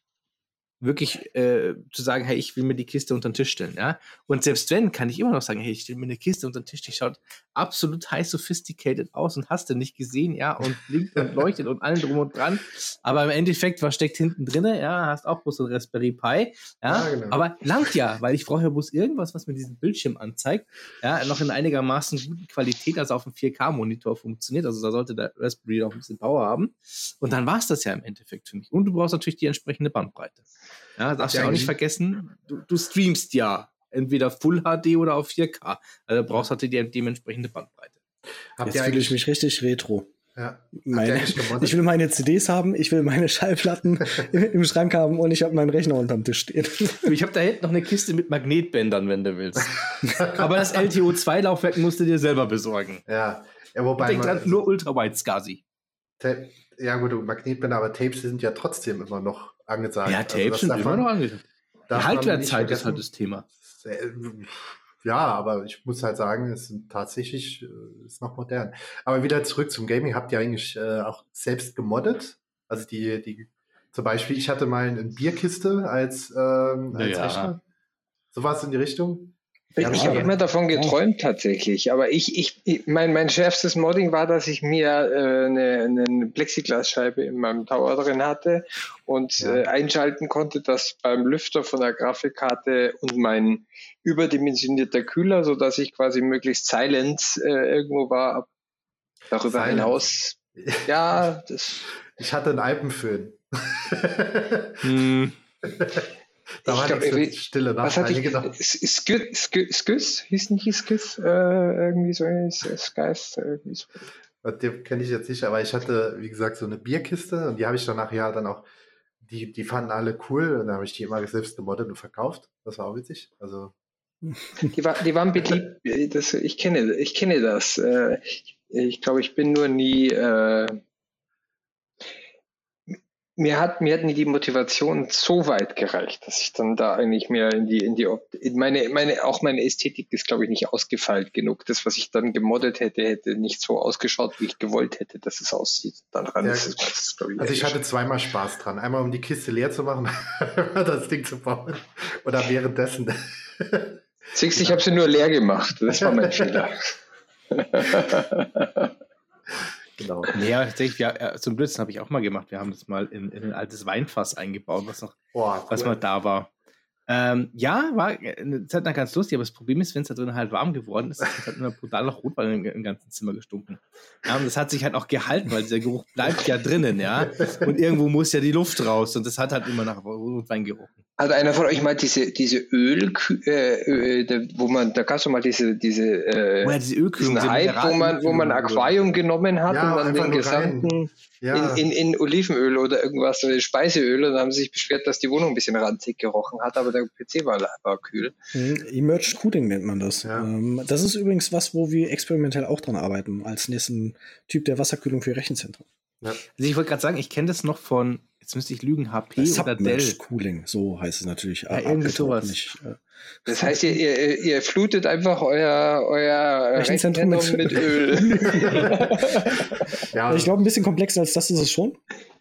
wirklich äh, zu sagen, hey, ich will mir die Kiste unter den Tisch stellen, ja. Und selbst wenn, kann ich immer noch sagen, hey, ich stelle mir eine Kiste unter den Tisch, die schaut absolut high sophisticated aus und hast du nicht gesehen, ja, und blinkt und leuchtet und allen drum und dran. Aber im Endeffekt, was steckt hinten drinne? Ja, hast auch bloß ein Raspberry Pi, ja. ja genau. Aber langt ja, weil ich brauche ja bloß irgendwas, was mir diesen Bildschirm anzeigt, ja, noch in einigermaßen guten Qualität, also auf einem 4K-Monitor funktioniert. Also da sollte der Raspberry auch ein bisschen Power haben. Und dann war es das ja im Endeffekt für mich. Und du brauchst natürlich die entsprechende Bandbreite. Ja, darfst du ja auch nicht vergessen, du, du, streamst ja entweder Full HD oder auf 4K. Also brauchst du die dementsprechende Bandbreite. Habt Jetzt fühle ich mich richtig retro. Ja. Meine, ich will meine CDs haben, ich will meine Schallplatten im Schrank haben und ich habe meinen Rechner unterm Tisch stehen. Ich habe da hinten noch eine Kiste mit Magnetbändern, wenn du willst. Aber das LTO2-Laufwerk musst du dir selber besorgen. Ja, ja wobei. Denk dran, nur Ultrawide SCSI. Ja, gut, Magnetbänder, aber Tapes sind ja trotzdem immer noch angesagt. Ja, Tapes also sind immer noch angesagt. Die Haltwertzeit ist halt das Thema. Ja, aber ich muss halt sagen, es ist tatsächlich äh, ist noch modern. Aber wieder zurück zum Gaming. Habt ihr eigentlich äh, auch selbst gemoddet? Also die, die, zum Beispiel, ich hatte mal eine Bierkiste als, ähm, als ja. Rechner. Sowas in die Richtung? Ich, ich habe immer davon geträumt tatsächlich, aber ich, ich, mein, mein schärfstes Modding war, dass ich mir äh, eine, eine Plexiglasscheibe in meinem Tower drin hatte und ja. äh, einschalten konnte, dass beim Lüfter von der Grafikkarte und mein überdimensionierter Kühler, so dass ich quasi möglichst silent äh, irgendwo war. Darüber silent. hinaus, ja, das. Ich hatte einen Alpenföhn. hm. Da war glaub, die Stille nach. Was hatte ich gedacht? Sküss? Hieß nicht Sküss? Äh, irgendwie so Skies, irgendwie so. Den kenne ich jetzt nicht, aber ich hatte, wie gesagt, so eine Bierkiste und die habe ich dann nachher dann auch, die, die fanden alle cool und dann habe ich die immer selbst gemoddet und verkauft. Das war auch witzig. Also. Die, war, die waren beliebt. Das, ich, kenne, ich kenne das. Äh, ich glaube, ich bin nur nie äh, mir hat mir hat nie die Motivation so weit gereicht, dass ich dann da eigentlich mehr in die in die in meine meine auch meine Ästhetik ist glaube ich nicht ausgefeilt genug. Das was ich dann gemoddet hätte hätte nicht so ausgeschaut, wie ich gewollt hätte, dass es aussieht. Dann ja, ist es, ist, ich, also ich hatte zweimal Spaß dran. Einmal um die Kiste leer zu machen, das Ding zu bauen oder währenddessen. Siehst, ich habe sie nur leer gemacht. Das war mein Fehler. Genau. Nee, tatsächlich, ja, äh, zum Blödsinn habe ich auch mal gemacht. Wir haben das mal in, in ein altes Weinfass eingebaut, was noch, Boah, cool. was mal da war. Ähm, ja, war eine Zeit lang ganz lustig, aber das Problem ist, wenn es da drin halt warm geworden ist, ist halt immer brutal nach Rotwein im, im, ganzen Zimmer gestunken. Ja, und das hat sich halt auch gehalten, weil dieser Geruch bleibt ja drinnen, ja. Und irgendwo muss ja die Luft raus und das hat halt immer nach Rotwein gerochen. Also einer von euch mal diese, diese Öl, äh, äh, wo man, da gab es mal diese, diese, äh, oh ja, diese Ölkühlung, Hype, wo man, wo man Aquarium genommen hat ja, und dann den gesamten ja. in, in, in, Olivenöl oder irgendwas, oder Speiseöl, und dann haben sie sich beschwert, dass die Wohnung ein bisschen ranzig gerochen hat, aber der PC war, war kühl. Mhm, Emerged Cooling nennt man das. Ja. Ähm, das ist übrigens was, wo wir experimentell auch dran arbeiten, als nächsten Typ der Wasserkühlung für Rechenzentren. Ja. Also ich wollte gerade sagen, ich kenne das noch von jetzt müsste ich lügen, HP oder Dell. Cooling, so heißt es natürlich. Ja, irgendwie sowas. Nicht, äh, Das heißt, ihr, ihr, ihr flutet einfach euer, euer Rechenzentrum mit- mit Öl. Ja, ich glaube, ein bisschen komplexer als das ist es schon.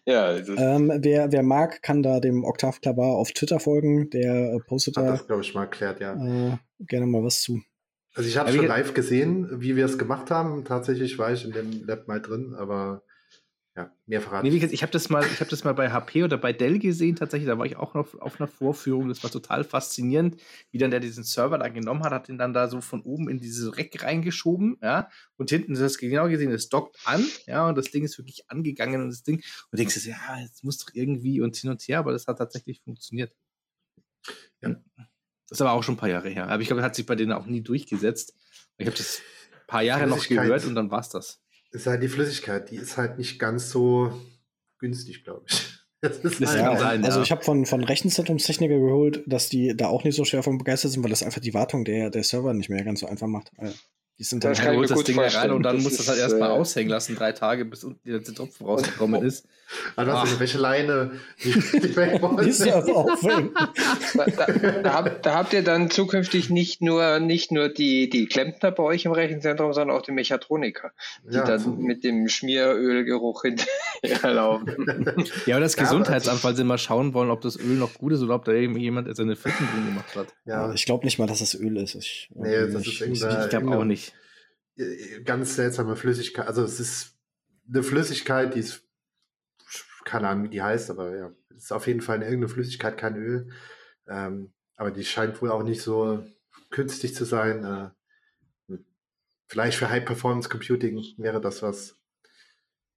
ja, das ist, Ähm, wer, wer mag, kann da dem Octave Klabar auf Twitter folgen. Der äh, postet hat da das, glaube ich, mal erklärt, ja. äh, gerne mal was zu. Also ich habe schon live gesehen, wie wir es gemacht haben. Tatsächlich war ich in dem Lab mal drin, aber ja, mehr verraten. Nee, ich habe das mal, ich habe das mal bei HP oder bei Dell gesehen tatsächlich. Da war ich auch noch auf einer Vorführung. Das war total faszinierend, wie dann der diesen Server da genommen hat, hat den dann da so von oben in diese Rack reingeschoben, ja. Und hinten, du hast genau gesehen, es dockt an, ja, und das Ding ist wirklich angegangen und das Ding. Und denkst du, ja, jetzt muss doch irgendwie und hin und her, aber das hat tatsächlich funktioniert. Ja. Das ist aber auch schon ein paar Jahre her. Aber ich glaube, hat sich bei denen auch nie durchgesetzt. Ich habe das ein paar Jahre noch gehört und dann war's das. Ist halt die Flüssigkeit, die ist halt nicht ganz so günstig, glaube ich. Das ist Das halt sein, also ja. ich habe von, von Rechenzentrumstechniker geholt, dass die da auch nicht so schwer von begeistert sind, weil das einfach die Wartung der, der Server nicht mehr ganz so einfach macht. Äh, Die sind dann halt ich Du mir holst das Ding rein und dann Das musst du das ist, halt erstmal äh, aushängen lassen, drei Tage, bis unten der letzte Tropfen rausgekommen ist. Also hast du Ach. eine Wäscheleine, die, die weg da, da, da, habt, da habt ihr dann zukünftig nicht nur, nicht nur die, die Klempner bei euch im Rechenzentrum, sondern auch die Mechatroniker, die Ja, dann mit dem Schmierölgeruch hinterherlaufen. Ja, aber das Ja, Gesundheitsamt, weil sie mal schauen wollen, ob das Öl noch gut ist oder ob da eben jemand seine Fritten drin gemacht hat. ja, Ich glaube nicht mal, dass das Öl ist. Ich, Nee, das ist nicht- irgendein- nicht- Ich glaube auch nicht. Äh, ganz seltsame Flüssigkeit. Also es ist eine Flüssigkeit, die ist, keine Ahnung, wie die heißt, aber ja, es ist auf jeden Fall eine irgendeine Flüssigkeit, kein Öl. Ähm, aber die scheint wohl auch nicht so künstlich zu sein. Äh, vielleicht für High Performance Computing wäre das was.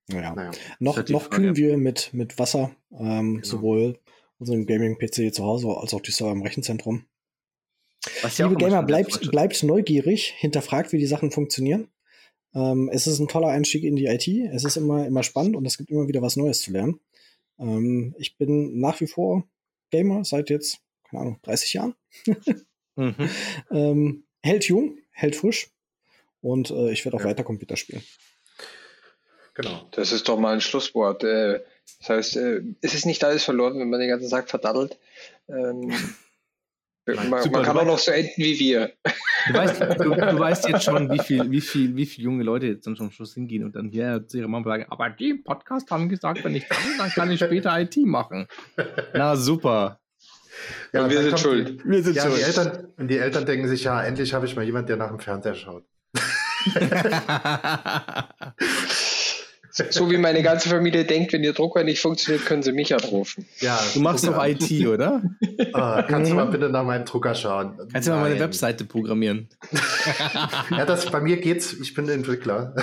Ja. Naja. Noch, noch kühlen wir mit, mit Wasser, ähm, Genau. sowohl unseren Gaming-PC zu Hause als auch die Server im Rechenzentrum. Was ja Liebe Gamer, bleibt, bleibt neugierig, hinterfragt, wie die Sachen funktionieren. Ähm, es ist ein toller Einstieg in die IT. Es ist immer, immer spannend und es gibt immer wieder was Neues zu lernen. Ähm, ich bin nach wie vor Gamer seit jetzt, keine Ahnung, 30 Jahren. Mhm. Ähm, hält jung, hält frisch und äh, ich werde auch Ja. weiter Computer spielen. Genau. Das ist doch mal ein Schlusswort. Äh, Das heißt, äh, es ist nicht alles verloren, wenn man den ganzen Tag verdaddelt. Ähm, man, Super, man kann du auch noch so enden wie wir. Du weißt, du, du weißt jetzt schon, wie viel, wie viel, wie viel junge Leute jetzt dann zum Schluss hingehen und dann hier zu ihrer Mama sagen, aber die im Podcast haben gesagt, wenn ich kann, dann kann ich später IT machen. Na super. Ja, Und wir sind kommt schuld. Die, Wir sind ja, die schuld. Eltern, und die Eltern denken sich, ja, endlich habe ich mal jemand, der nach dem Fernseher schaut. So wie meine ganze Familie denkt, wenn ihr Drucker nicht funktioniert, können sie mich anrufen. Ja, Du machst doch IT, oder? Ah, kannst du mal bitte nach meinem Drucker schauen? Kannst du mal meine. Webseite programmieren? Ja, das, bei mir geht's, ich bin Entwickler.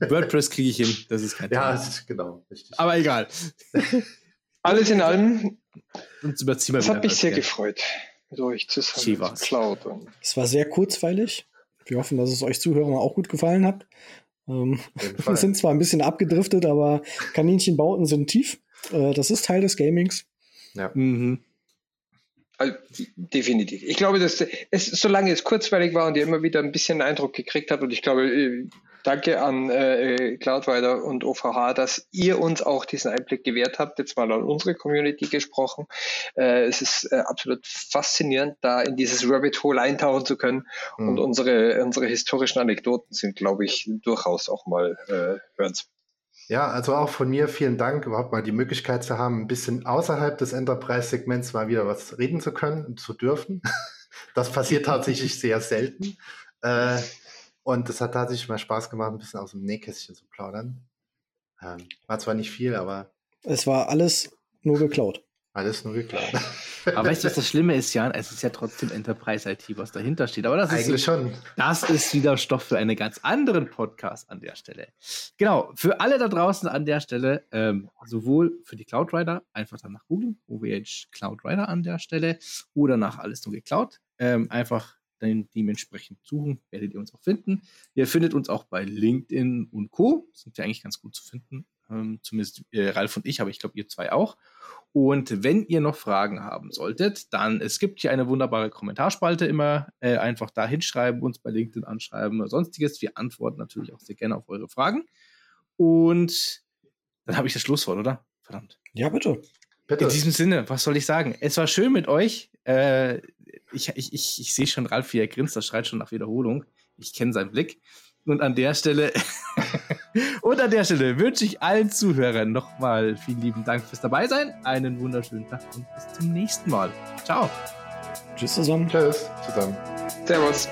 WordPress kriege ich hin, das ist kein Ja, das ist genau, richtig. Aber egal. Alles in allem, wieder hat mich sehr ja. gefreut, mit euch zusammen zu Cloud. Und Es war sehr kurzweilig. Wir hoffen, dass es euch Zuhörern auch gut gefallen hat. Ähm, wir sind zwar ein bisschen abgedriftet, aber Kaninchenbauten sind tief. Äh, das ist Teil des Gamings. Ja. Mhm. Also, definitiv. Ich glaube, dass es, solange es kurzweilig war und ihr immer wieder ein bisschen Eindruck gekriegt habt, und ich glaube, äh, danke an äh, Cloudrider und OVH, dass ihr uns auch diesen Einblick gewährt habt, jetzt mal an unsere Community gesprochen. Äh, es ist äh, absolut faszinierend, da in dieses Rabbit Hole eintauchen zu können. Hm. Und unsere, unsere historischen Anekdoten sind, glaube ich, durchaus auch mal äh, hörenswert. Ja, also auch von mir vielen Dank, überhaupt mal die Möglichkeit zu haben, ein bisschen außerhalb des Enterprise-Segments mal wieder was reden zu können und zu dürfen. Das passiert tatsächlich sehr selten. Äh, und es hat tatsächlich mal Spaß gemacht, ein bisschen aus dem Nähkästchen zu plaudern. Ähm, war zwar nicht viel, aber Es war alles nur geklaut. alles nur geklaut. Aber weißt du, was das Schlimme ist, Jan? Es ist ja trotzdem Enterprise IT, was dahinter steht. Aber das ist, Eigentlich schon. das ist wieder Stoff für einen ganz anderen Podcast an der Stelle. Genau, für alle da draußen an der Stelle, ähm, sowohl für die Cloudrider, einfach danach googeln, OVH Cloudrider an der Stelle, oder nach alles nur geklaut. Ähm, einfach dann dementsprechend suchen, werdet ihr uns auch finden. Ihr findet uns auch bei LinkedIn und Co. Sind wir eigentlich ganz gut zu finden. Ähm, zumindest äh, Ralf und ich, aber ich glaube, ihr zwei auch. Und wenn ihr noch Fragen haben solltet, dann es gibt hier eine wunderbare Kommentarspalte immer. Äh, einfach da hinschreiben, uns bei LinkedIn anschreiben oder sonstiges. Wir antworten natürlich auch sehr gerne auf eure Fragen. Und Dann habe ich das Schlusswort, oder? Verdammt. Ja, bitte. bitte. In diesem Sinne, was soll ich sagen? Es war schön mit euch. Äh, ich, ich, ich, ich sehe schon Ralf, wie er grinst, das schreit schon nach Wiederholung. Ich kenne seinen Blick. Und an der Stelle, und an der Stelle wünsche ich allen Zuhörern nochmal vielen lieben Dank fürs Dabeisein. Einen wunderschönen Tag und bis zum nächsten Mal. Ciao. Tschüss zusammen. Tschüss zusammen. Servus.